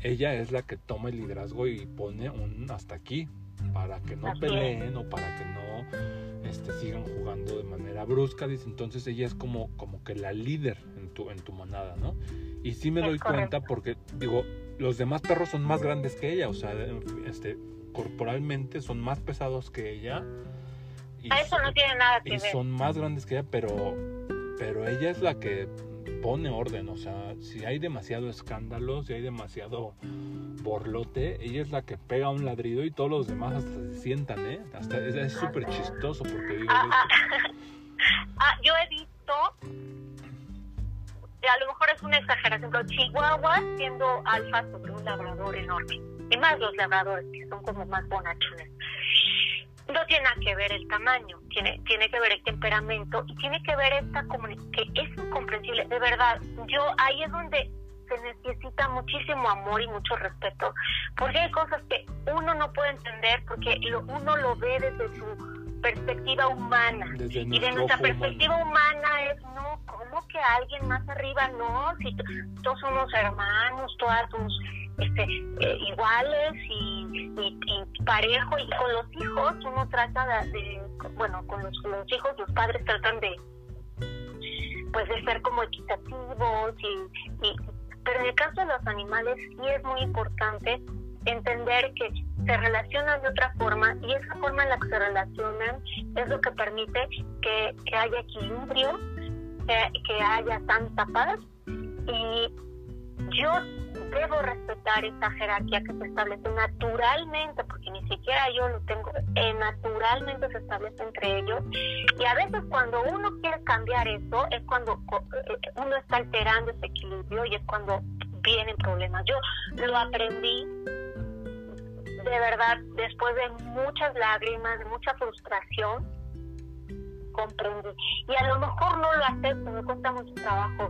ella es la que toma el liderazgo y pone un hasta aquí para que no peleen o para que no este, sigan jugando de manera brusca. Dice, entonces ella es como, como que la líder en tu, en tu manada, ¿no? Y sí me doy cuenta porque, digo, los demás perros son más grandes que ella, o sea, este, corporalmente son más pesados que ella. Y eso no tiene nada que y son más grandes que ella, pero, pero ella es la que pone orden, o sea, si hay demasiado escándalo, si hay demasiado borlote, ella es la que pega un ladrido y todos los demás hasta se sientan, ¿eh? Hasta es súper chistoso porque digo... Ah, ah, ah, yo he visto, a lo mejor es una exageración, pero Chihuahua siendo alfa sobre un labrador enorme, y más los labradores que son como más bonachones no tiene nada que ver el tamaño, tiene, tiene que ver el temperamento y tiene que ver esta que es incomprensible. De verdad, yo ahí es donde se necesita muchísimo amor y mucho respeto, porque hay cosas que uno no puede entender porque uno lo ve desde su perspectiva humana. Y de nuestra perspectiva humana es no cómo que alguien más arriba no si todos somos hermanos todas somos este, eh, iguales y, parejo. Y con los hijos uno trata de, bueno con los, hijos los padres tratan de pues de ser como equitativos y, pero en el caso de los animales sí es muy importante entender que se relacionan de otra forma y esa forma en la que se relacionan es lo que permite que, haya equilibrio, que, que haya tanta paz y yo debo respetar esta jerarquía que se establece naturalmente, porque ni siquiera yo lo tengo, eh, naturalmente se establece entre ellos. Y a veces cuando uno quiere cambiar eso, es cuando eh, uno está alterando ese equilibrio y es cuando vienen problemas. Yo lo aprendí de verdad después de muchas lágrimas, de mucha frustración, comprendí. Y a lo mejor no lo acepto, me cuesta mucho trabajo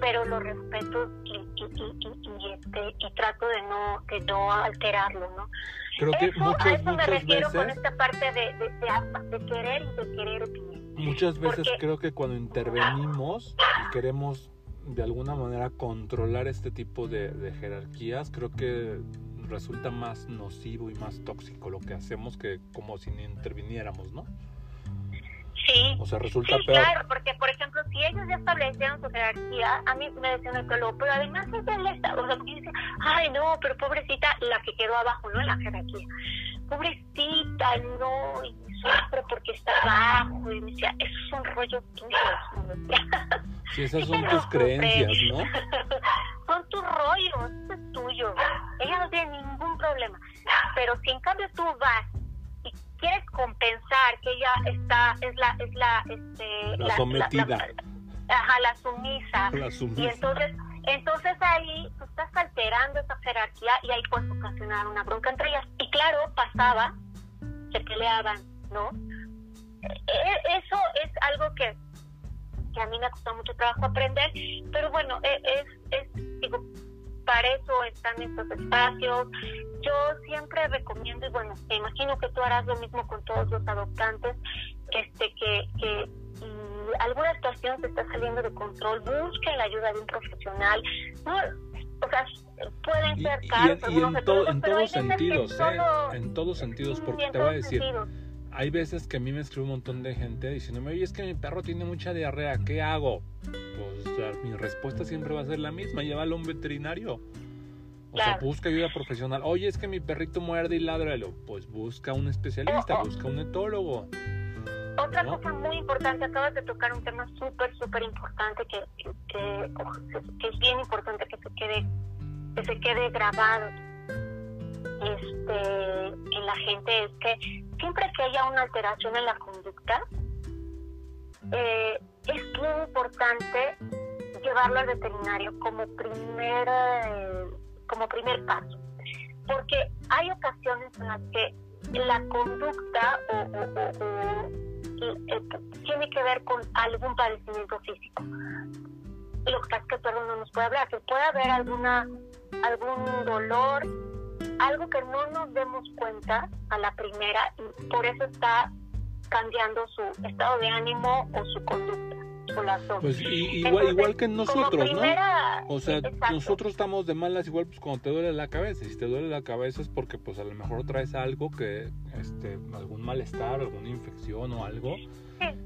pero lo respeto y, y, y, y, este, y trato de no, de no alterarlo, ¿no? creo que eso, muchas, a eso me refiero con veces, esta parte de, de, de, de querer y de querer bien. muchas veces porque- creo que cuando intervenimos y queremos de alguna manera controlar este tipo de jerarquías, creo que resulta más nocivo y más tóxico lo que hacemos que como si ni interviniéramos, ¿no? Sí, O sea, resulta Sí, peor. claro, porque por ejemplo, si ellos ya establecieron su jerarquía, a mí me decía un ecólogo, pero además ella le está, o sea, porque dice, ay no, pero pobrecita, la que quedó abajo, ¿no? En la jerarquía. Pobrecita, no, y sufre porque está abajo, y me decía, eso es un rollo tuyo. Si esas Sí, son tus creencias, ¿no? Son tus rollos, eso es tuyo. Ella no tiene ningún problema. Pero si en cambio tú vas y quieres compensar que ella está, es la, es la, este, La sometida. la- ajá, la sumisa. La Y sumisa. entonces, entonces ahí tú estás alterando esa jerarquía y ahí puedes ocasionar una bronca entre ellas. Y claro, pasaba, se peleaban, ¿no? E- e- Eso es algo que, que a mí me costado mucho trabajo aprender, pero bueno, e- es, es, digo, para eso están estos espacios. Yo siempre recomiendo, y bueno, imagino que tú harás lo mismo con todos los adoptantes, este que, que si alguna situación se está saliendo de control, busquen la ayuda de un profesional. No, o sea, pueden Y, ser y caros y en algunos to- recursos, en todos sentidos, ¿eh? solo- En todos sentidos, porque te voy a decir, sentidos. hay veces que a mí me escribe un montón de gente diciéndome, oye, es que mi perro tiene mucha diarrea, ¿qué hago? Pues mi respuesta siempre va a ser la misma, llévalo a un veterinario. O sea, busca ayuda profesional. Oye, es que mi perrito muerde y ládralo. Pues busca un especialista, Oh, oh. busca un etólogo. Otra cosa muy importante, acabas de tocar un tema súper, súper importante que, que, que- que es bien importante que se quede, que se quede grabado este, en la gente, es que siempre que haya una alteración en la conducta, eh, es bien importante llevarlo al veterinario como primer, eh, como primer paso. Porque hay ocasiones en las que la conducta o, eh, tiene que ver con algún padecimiento físico. Lo que pasa es que el no nos puede hablar, que puede haber alguna, algún dolor, algo que no nos demos cuenta a la primera y por eso está cambiando su estado de ánimo o su conducta, Pues y- igual, Entonces, igual que nosotros, ¿no? O sea, exacto. nosotros estamos de malas igual pues cuando te duele la cabeza. Si te duele la cabeza es porque pues a lo mejor traes algo que, este, algún malestar, alguna infección o algo. Sí,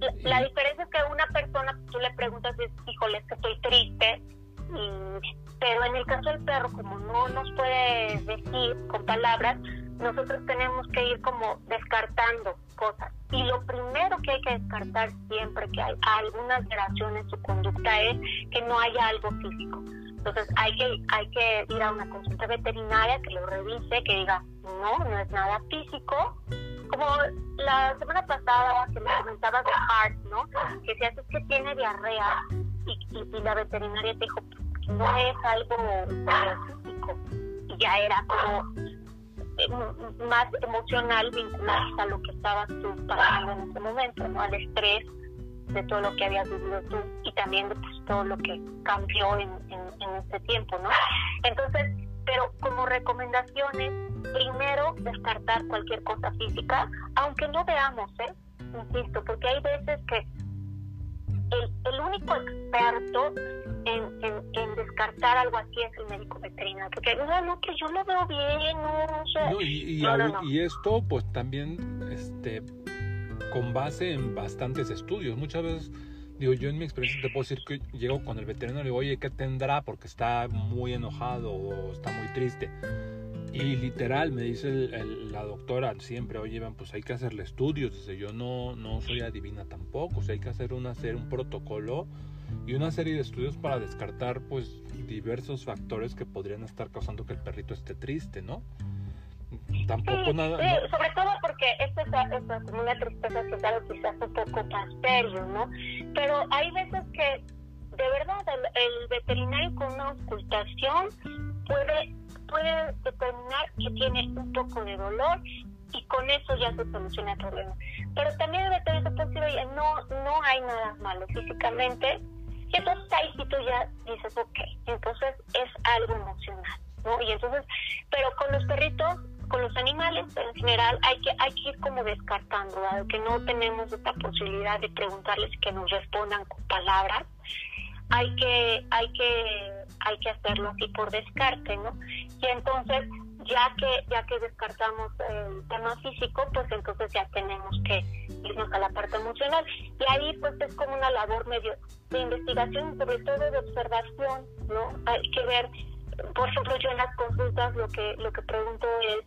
la, la diferencia es que una persona tú le preguntas, híjole, es que estoy triste, y- pero en el caso del perro, como no nos puede decir con palabras, nosotros tenemos que ir como descartando cosas. Y lo primero que hay que descartar siempre que hay alguna alteración en su conducta es que no haya algo físico. Entonces hay que, hay que ir a una consulta veterinaria que lo revise, que diga, no, no es nada físico, como la semana pasada que me comentabas de Hart, ¿no? Que si haces que tiene diarrea y, y, y la veterinaria te dijo no es algo físico y ya era como más emocional vinculado a lo que estabas tú pasando en ese momento, ¿no? Al estrés de todo lo que habías vivido tú y también de pues, todo lo que cambió en, en, en este tiempo, ¿no? Entonces, pero como recomendaciones, primero descartar cualquier cosa física, aunque no veamos, ¿eh? Insisto, porque hay veces que el, el único experto en, en, en descartar algo así es el médico veterinario, porque no, no, que yo lo veo bien, no, no sé. No, y, y, No, no, y esto pues también este, con base en bastantes estudios. Muchas veces, digo, yo en mi experiencia te puedo decir que llego con el veterinario y digo, oye, ¿qué tendrá? Porque está muy enojado o está muy triste. Y literal, me dice el- el- la doctora siempre, oye, Iván, pues hay que hacerle estudios. Dice, yo no, no soy adivina tampoco. O sea, hay que hacer una, hacer un protocolo y una serie de estudios para descartar, pues, diversos factores que podrían estar causando que el perrito esté triste, ¿no? Tampoco Sí, nada... sí, no- sobre todo porque esto es, esto es como una tristeza que es algo quizás un poco más serio, ¿no? Pero hay veces que, de verdad, el, el veterinario con una auscultación puede, puede determinar que tiene un poco de dolor y con eso ya se soluciona el problema. Pero también el veterinario decir, oye, no, no hay nada malo físicamente, y entonces ahí sí tú ya dices, ok, entonces es algo emocional, ¿no? Y entonces, pero con los perritos, con los los animales en general hay que hay que ir como descartando, dado que no tenemos esta posibilidad de preguntarles que nos respondan con palabras, hay que hay que hay que hacerlo así por descarte, ¿no? Y entonces ya que ya que descartamos el tema físico, pues entonces ya tenemos que irnos a la parte emocional y ahí pues es como una labor medio de investigación y sobre todo de observación, ¿no? Hay que ver, por ejemplo, yo en las consultas lo que lo que pregunto es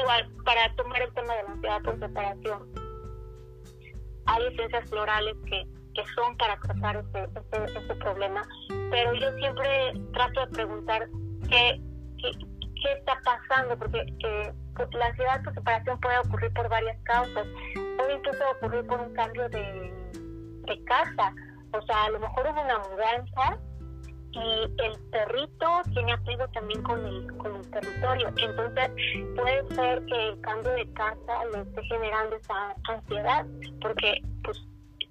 igual para tomar el tema de la ansiedad por separación. Hay esencias florales que que son para tratar ese, ese, ese problema, pero yo siempre trato de preguntar qué, qué, qué está pasando, porque eh, la ansiedad por separación puede ocurrir por varias causas, puede incluso ocurrir por un cambio de, de casa, o sea, a lo mejor hubo una mudanza y el perrito tiene apego también con el, con el territorio. Entonces puede ser que el cambio de casa le esté generando esa ansiedad, porque pues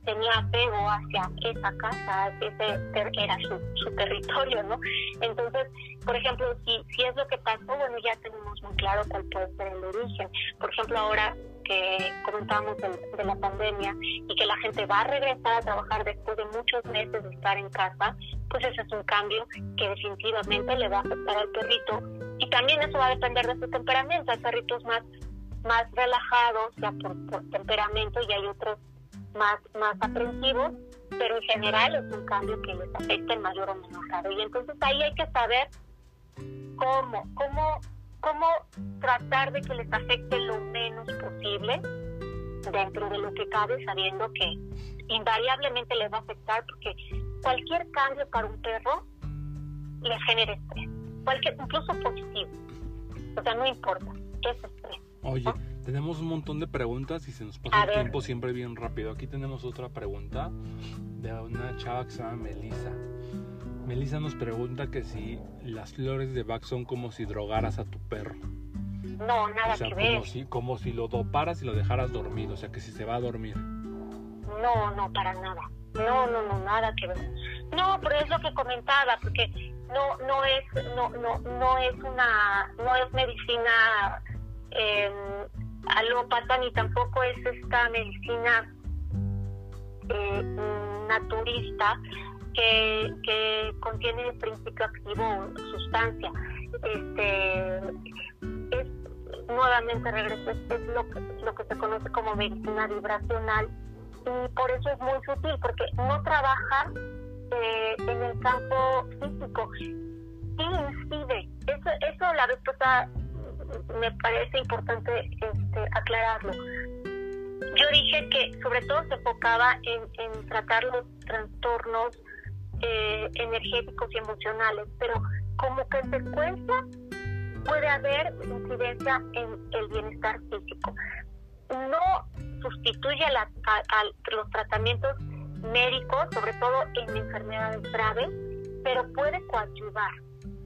tenía apego hacia esa casa, ese era su, territorio, ¿no? Entonces, por ejemplo, si, si es lo que pasó, bueno, ya tenemos muy claro cuál puede ser el origen. Por ejemplo, ahora que comentamos de, de, la pandemia y que la gente va a regresar a trabajar después de muchos meses de estar en casa, pues ese es un cambio que definitivamente le va a afectar al perrito y también eso va a depender de su temperamento. Hay perritos más, más relajados ya por, por temperamento y hay otros más, más aprensivos, pero en general es un cambio que les afecta en mayor o menor grado. Y entonces ahí hay que saber cómo, cómo, cómo tratar de que les afecte lo menos posible dentro de lo que cabe, sabiendo que invariablemente les va a afectar porque cualquier cambio para un perro les genera estrés, cualquier, incluso positivo. O sea, no importa, es estrés. Oye, tenemos un montón de preguntas y se nos pasa el tiempo siempre bien rápido. Aquí tenemos otra pregunta de una chava que se llama Melissa. Melissa nos pregunta que si las flores de Bach son como si drogaras a tu perro. No, nada o sea, que como ver. si, como si lo doparas y lo dejaras dormido, o sea, que si se va a dormir. No, no, para nada. No, no, no, nada que ver. No, pero es lo que comentaba, porque no, no es, no, no, no es una, no es medicina eh, alópata ni tampoco es esta medicina eh, naturista que, contiene el principio activo sustancia. Este es nuevamente regreso, es, lo que lo que se conoce como medicina vibracional y por eso es muy sutil porque no trabaja eh, en el campo físico sí incide eso eso la vez me parece importante este, aclararlo. Yo dije que sobre todo se enfocaba en, tratar los trastornos eh, energéticos y emocionales, pero como consecuencia puede haber incidencia en el bienestar físico. No sustituye la, a, a los tratamientos médicos, sobre todo en enfermedades graves, pero puede coadyuvar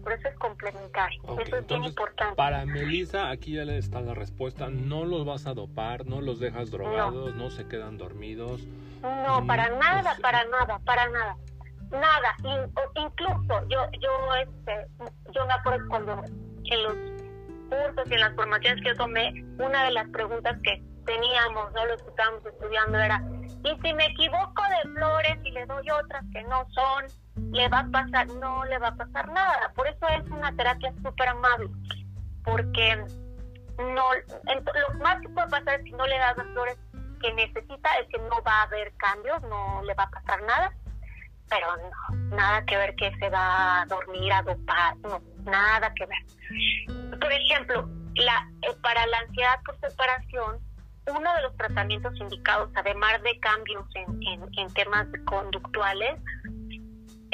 por eso es complementario. Okay, eso es entonces, bien importante. Para Melissa, aquí ya le está la respuesta. No los vas a dopar, no los dejas drogados, no, no se quedan dormidos. No, para Mm, nada, pues, para nada, para nada. Nada. In, incluso yo, yo, este, yo me acuerdo cuando en los cursos y en las formaciones que yo tomé, una de las preguntas que teníamos, ¿no? Que estábamos estudiando era, ¿y si me equivoco de flores y le doy otras que no son? Le va a pasar, no le va a pasar nada. Por eso es una terapia súper amable, porque no, lo más que puede pasar si no le das las flores que necesita es que no va a haber cambios, no le va a pasar nada, pero no, nada que ver que se va a dormir, a dopar, no, nada que ver. Por ejemplo, la, eh, para la ansiedad por separación, uno de los tratamientos indicados, además de cambios en temas conductuales,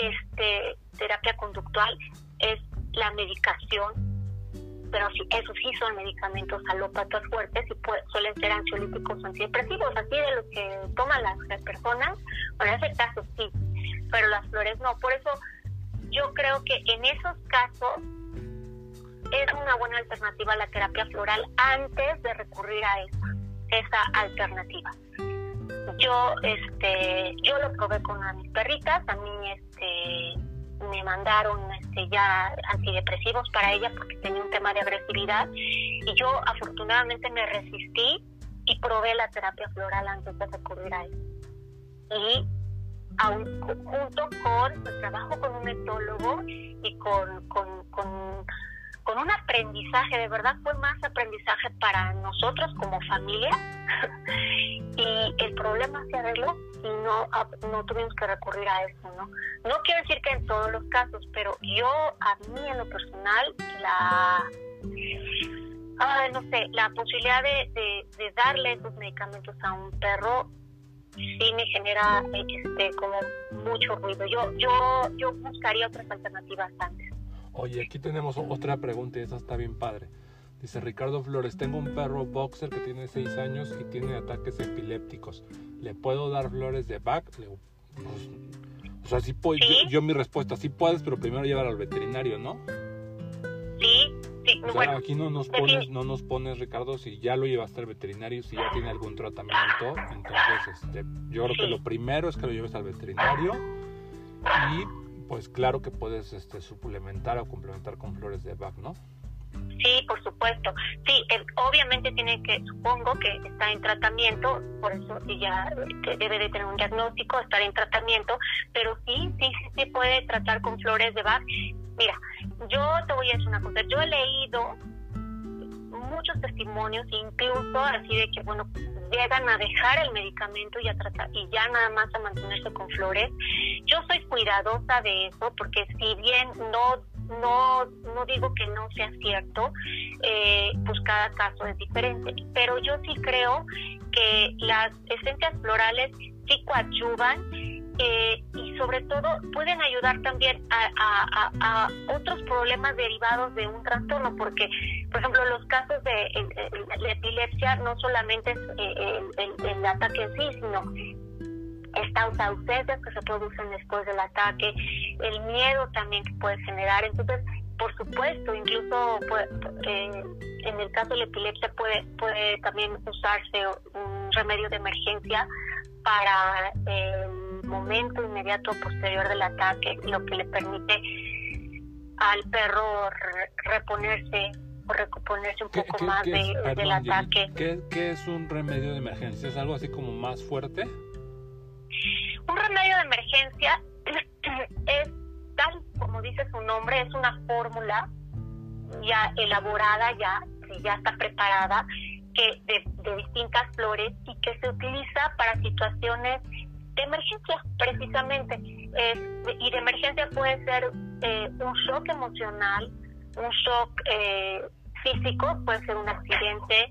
este, terapia conductual es la medicación, pero sí, eso sí son medicamentos alópatas fuertes y suelen ser ansiolíticos o antidepresivos, así de los que toman las, personas, bueno, en ese caso sí, pero las flores no. Por eso yo creo que en esos casos es una buena alternativa la terapia floral antes de recurrir a esa, esa alternativa yo este yo lo probé con mis perritas a mí este me mandaron este, ya antidepresivos para ella porque tenía un tema de agresividad y yo afortunadamente me resistí y probé la terapia floral antes de recurrir a él. Y junto con el trabajo con un etólogo y con, con, con, un aprendizaje, de verdad fue más aprendizaje para nosotros como familia y el problema se arregló y no, no tuvimos que recurrir a eso, ¿no? No quiero decir que en todos los casos, pero yo a mí en lo personal la no sé, la posibilidad de, de, darle esos medicamentos a un perro sí me genera este como mucho ruido. Yo yo yo buscaría otras alternativas antes. Oye, aquí tenemos otra pregunta y esa está bien padre. Dice Ricardo Flores, tengo un perro boxer que tiene 6 años y tiene ataques epilépticos. ¿Le puedo dar flores de back? Pues, o sea, sí puedo, yo, mi respuesta, sí puedes, pero primero llevar al veterinario, ¿no? Sí, sí. O sea, aquí no nos pones, no nos pones, Ricardo, si ya lo llevaste al veterinario, si ya tiene algún tratamiento. Entonces, este, yo creo que lo primero es que lo lleves al veterinario y pues claro que puedes este, suplementar o complementar con flores de back, ¿no? Sí, por supuesto. Sí, obviamente tiene que, supongo que está en tratamiento, por eso ya debe de tener un diagnóstico, estar en tratamiento, pero sí, sí, sí, sí puede tratar con flores de Bach. Mira, yo te voy a decir una cosa, yo he leído muchos testimonios, incluso así de que, bueno, llegan a dejar el medicamento y a tratar y ya nada más a mantenerse con flores. Yo soy cuidadosa de eso porque si bien no no, no digo que no sea cierto, eh, pues cada caso es diferente, pero yo sí creo que las esencias florales sí coadyuvan eh, y sobre todo pueden ayudar también a, otros problemas derivados de un trastorno, porque, por ejemplo, los casos de la epilepsia no solamente es eh, el, el, ataque en sí, sino estas ausencias que se producen después del ataque, el miedo también que puede generar. Entonces, por supuesto, incluso eh, en el caso de la epilepsia puede, puede también usarse un remedio de emergencia para el momento inmediato posterior del ataque, lo que le permite al perro reponerse o recomponerse un poco más del ataque. ¿qué, ¿Qué es un remedio de emergencia? ¿Es algo así como más fuerte? Un remedio de emergencia es tal como dice su nombre, es una fórmula ya elaborada, ya, ya está preparada, que de, distintas flores y que se utiliza para situaciones de emergencia, precisamente. y de emergencia puede ser eh, un shock emocional, un shock eh, físico, puede ser un accidente,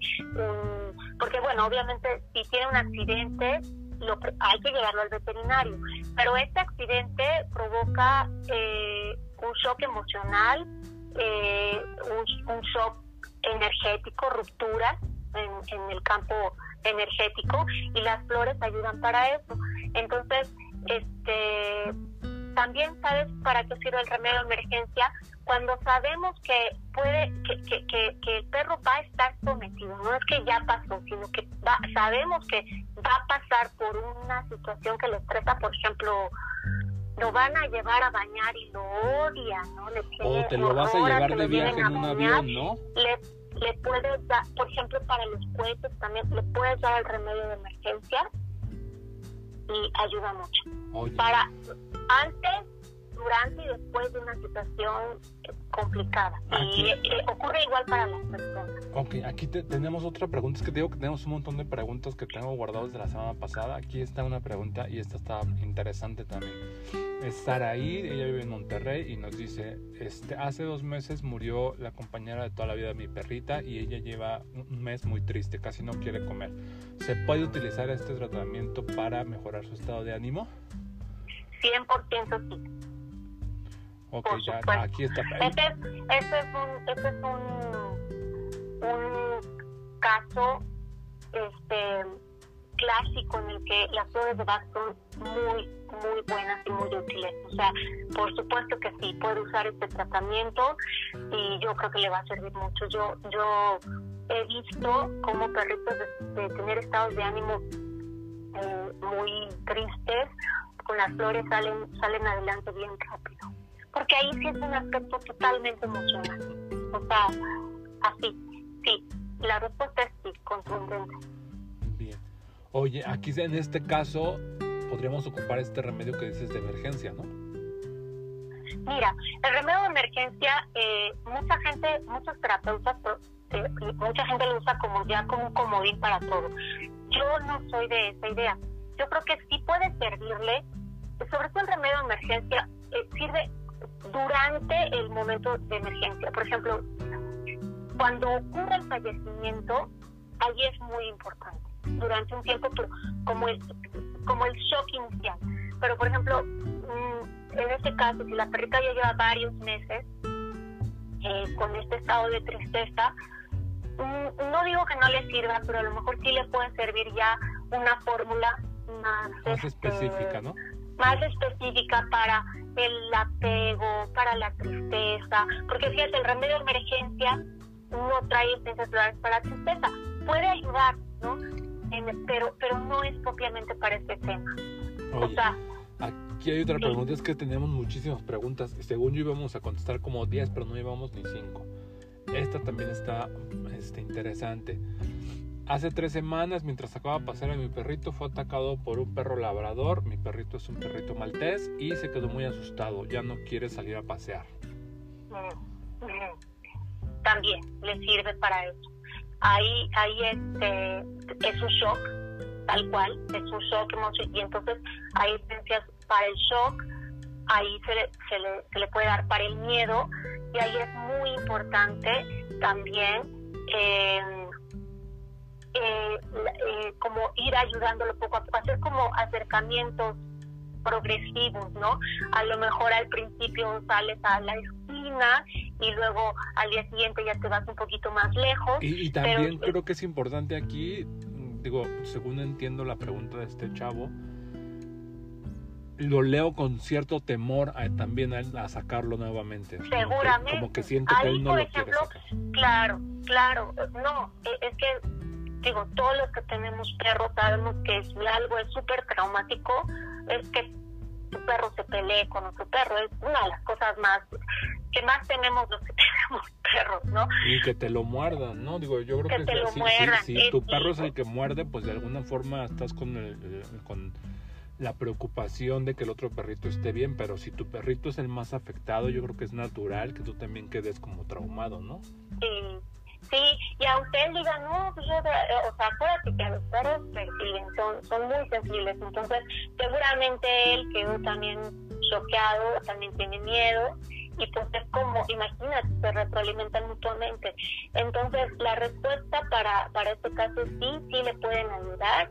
porque bueno, obviamente si tiene un accidente, lo, hay que llevarlo al veterinario. Pero este accidente provoca eh, un shock emocional, eh, un, shock energético, ruptura en, en el campo energético y las flores ayudan para eso. Entonces, este también sabes para qué sirve el remedio de emergencia cuando sabemos que puede que, que, que, el perro va a estar sometido no es que ya pasó sino que va, sabemos que va a pasar por una situación que le estresa por ejemplo lo van a llevar a bañar y lo odian no le o te lo vas a llevar de viaje en un avión no le, le puedes dar por ejemplo para los cohetes también le puedes dar el remedio de emergencia ayuda mucho. Para antes durante y después de una situación complicada. y eh, ocurre igual para las personas. Ok, aquí tenemos otra pregunta. Es que te digo que tenemos un montón de preguntas que tengo guardadas de la semana pasada. Aquí está una pregunta y esta está interesante también. Es Saraí, ella vive en Monterrey y nos dice, este, hace dos meses murió la compañera de toda la vida de mi perrita y ella lleva un mes muy triste, casi no quiere comer. ¿Se puede utilizar este tratamiento para mejorar su estado de ánimo? 100% sí. Ok, ya, aquí está. Este, este, es un, este es un, un caso este, clásico en el que las flores de Bach son muy, muy buenas y muy útiles. O sea, por supuesto que sí, puede usar este tratamiento y yo creo que le va a servir mucho. Yo, yo he visto como perritos de, tener estados de ánimo eh, muy tristes, con las flores salen, salen adelante bien rápido. Porque ahí sí es un aspecto totalmente emocional. O sea, así, sí, la respuesta es sí, contundente. Bien. Oye, aquí en este caso podríamos ocupar este remedio que dices de emergencia, ¿no? Mira, el remedio de emergencia, eh, mucha gente, muchos terapeutas, eh, mucha gente lo usa como ya como un comodín para todo. Yo no soy de esa idea. Yo creo que sí puede servirle, sobre todo el remedio de emergencia, eh, sirve durante el momento de emergencia. Por ejemplo, cuando ocurre el fallecimiento, ahí es muy importante. Durante un tiempo, como el, como el shock inicial. Pero, por ejemplo, mm, en este caso, si la perrita ya lleva varios meses eh, con este estado de tristeza, mm, no digo que no le sirva, pero a lo mejor sí le puede servir ya una fórmula más, más este, específica, ¿no? Más específica para el apego, para la tristeza, porque fíjate, el remedio de emergencia no trae esencias florales para la tristeza, puede ayudar, ¿no? pero, pero no es propiamente para este tema. o sea, aquí hay otra pregunta, es que tenemos muchísimas preguntas, según yo íbamos a contestar como 10, pero no llevamos ni 5. Esta también está este, interesante. Hace tres semanas, mientras acaba de pasar a mi perrito, fue atacado por un perro labrador. Mi perrito es un perrito maltés y se quedó muy asustado. Ya no quiere salir a pasear. Mm. También le sirve para eso. Ahí, ahí este, es un shock, tal cual, es un shock y entonces hay esencias para el shock, ahí se le, se le, se le puede dar para el miedo y ahí es muy importante también. Eh, eh, eh, como ir ayudándolo poco a poco, hacer como acercamientos progresivos, ¿no? A lo mejor al principio sales a la esquina y luego al día siguiente ya te vas un poquito más lejos. Y, también creo que es importante aquí, digo, según entiendo la pregunta de este chavo, lo leo con cierto temor también a, sacarlo nuevamente. Seguramente. Como que, siento que él no lo quiere sacar. Claro, claro. No, e, es que digo, todos los que tenemos perros sabemos que si algo es súper traumático, es que tu perro se pelee con otro perro. Es una de las cosas más que más tenemos los que tenemos perros, ¿no? Y que te lo muerdan, ¿no? Digo, yo creo que, si, si, tu perro es el que muerde, pues de alguna forma estás con, el, con la preocupación de que el otro perrito esté bien, pero si tu perrito es el más afectado, yo creo que es natural que tú también quedes como traumado, ¿no? Sí, Sí, y a usted diga, no, pues eh, o sea, acuérdate que los perros perciben, son, son muy sensibles, entonces seguramente él quedó también choqueado, también tiene miedo, y pues es como, imagínate, se retroalimentan mutuamente. Entonces, la respuesta para, para este caso sí, sí le pueden ayudar.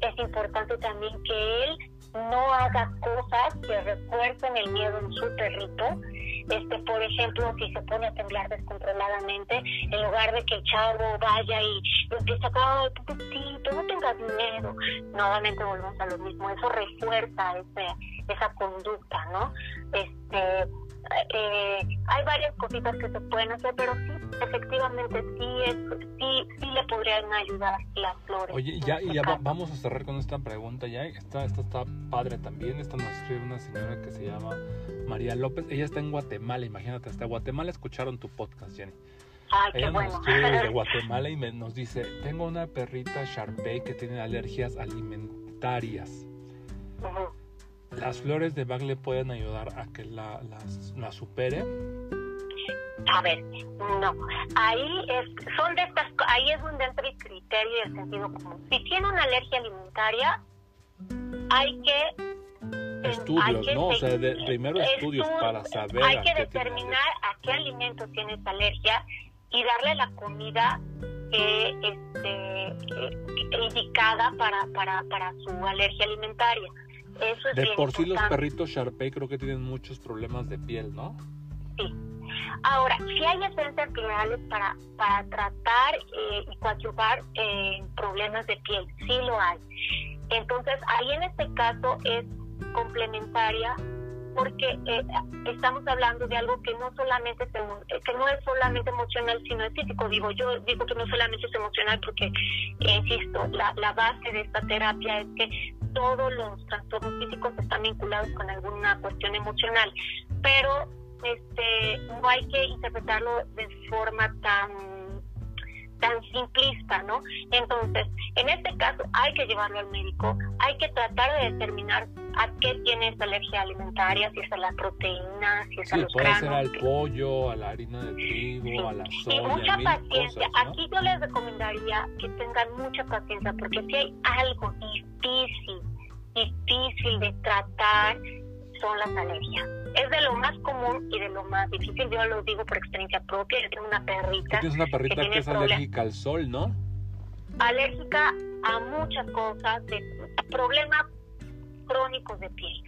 Es importante también que él no haga cosas que refuercen el miedo en su perrito este, por ejemplo, si se pone a temblar descontroladamente, en lugar de que el chavo vaya y empiece a, ay, pobrecito, no tengas miedo, nuevamente volvemos a lo mismo, eso refuerza ese, esa conducta, ¿no? Este, eh, hay varias cositas que se pueden hacer, pero sí, efectivamente, sí, es, sí, sí le podrían ayudar las flores. Oye, ya, y ya vamos a cerrar con esta pregunta, ya, esta, esta está padre también, esta nos escribe una señora que se llama María López, ella está en Guatemala, imagínate, hasta Guatemala escucharon tu podcast, Jenny. Ay, ella nos escribe desde Guatemala y me, nos dice, tengo una perrita Sharpei que tiene alergias alimentarias. ¿Las flores de Bach le pueden ayudar a que la, la supere? A ver, no. Ahí es, son de estas, ahí es donde entra el criterio y el sentido común. Si tiene una alergia alimentaria, hay que estudios, ¿no? O sea, de, primero estudios para saber. Hay que determinar a qué alimento tiene esa alergia y darle la comida este, indicada para, para, para su alergia alimentaria. Eso es de por sí los perritos Sharpei creo que tienen muchos problemas de piel, ¿no? Sí. Ahora, si hay esencias minerales para, para tratar eh, y coadyuvar eh, problemas de piel, sí lo hay. Entonces, ahí en este caso es complementaria porque eh, estamos hablando de algo que no solamente es, eh, que no es solamente emocional sino es físico. Digo yo digo que no solamente es emocional porque eh, insisto la, la base de esta terapia es que todos los trastornos físicos están vinculados con alguna cuestión emocional pero este, no hay que interpretarlo de forma tan tan simplista, ¿no? Entonces, en este caso hay que llevarlo al médico, hay que tratar de determinar a qué tiene esta alergia alimentaria, si es a la proteína, si es a los puede granos. ser al pollo, a la harina de trigo, a la soya, y mucha paciencia. cosas, ¿no? Aquí yo les recomendaría que tengan mucha paciencia, porque si hay algo difícil, difícil de tratar, son las alergias. Es de lo más común y de lo más difícil. Yo lo digo por experiencia propia. Yo tengo una perrita tienes una perrita tiene que es problemas. alérgica al sol, ¿no? alérgica a muchas cosas, de problemas crónicos de piel.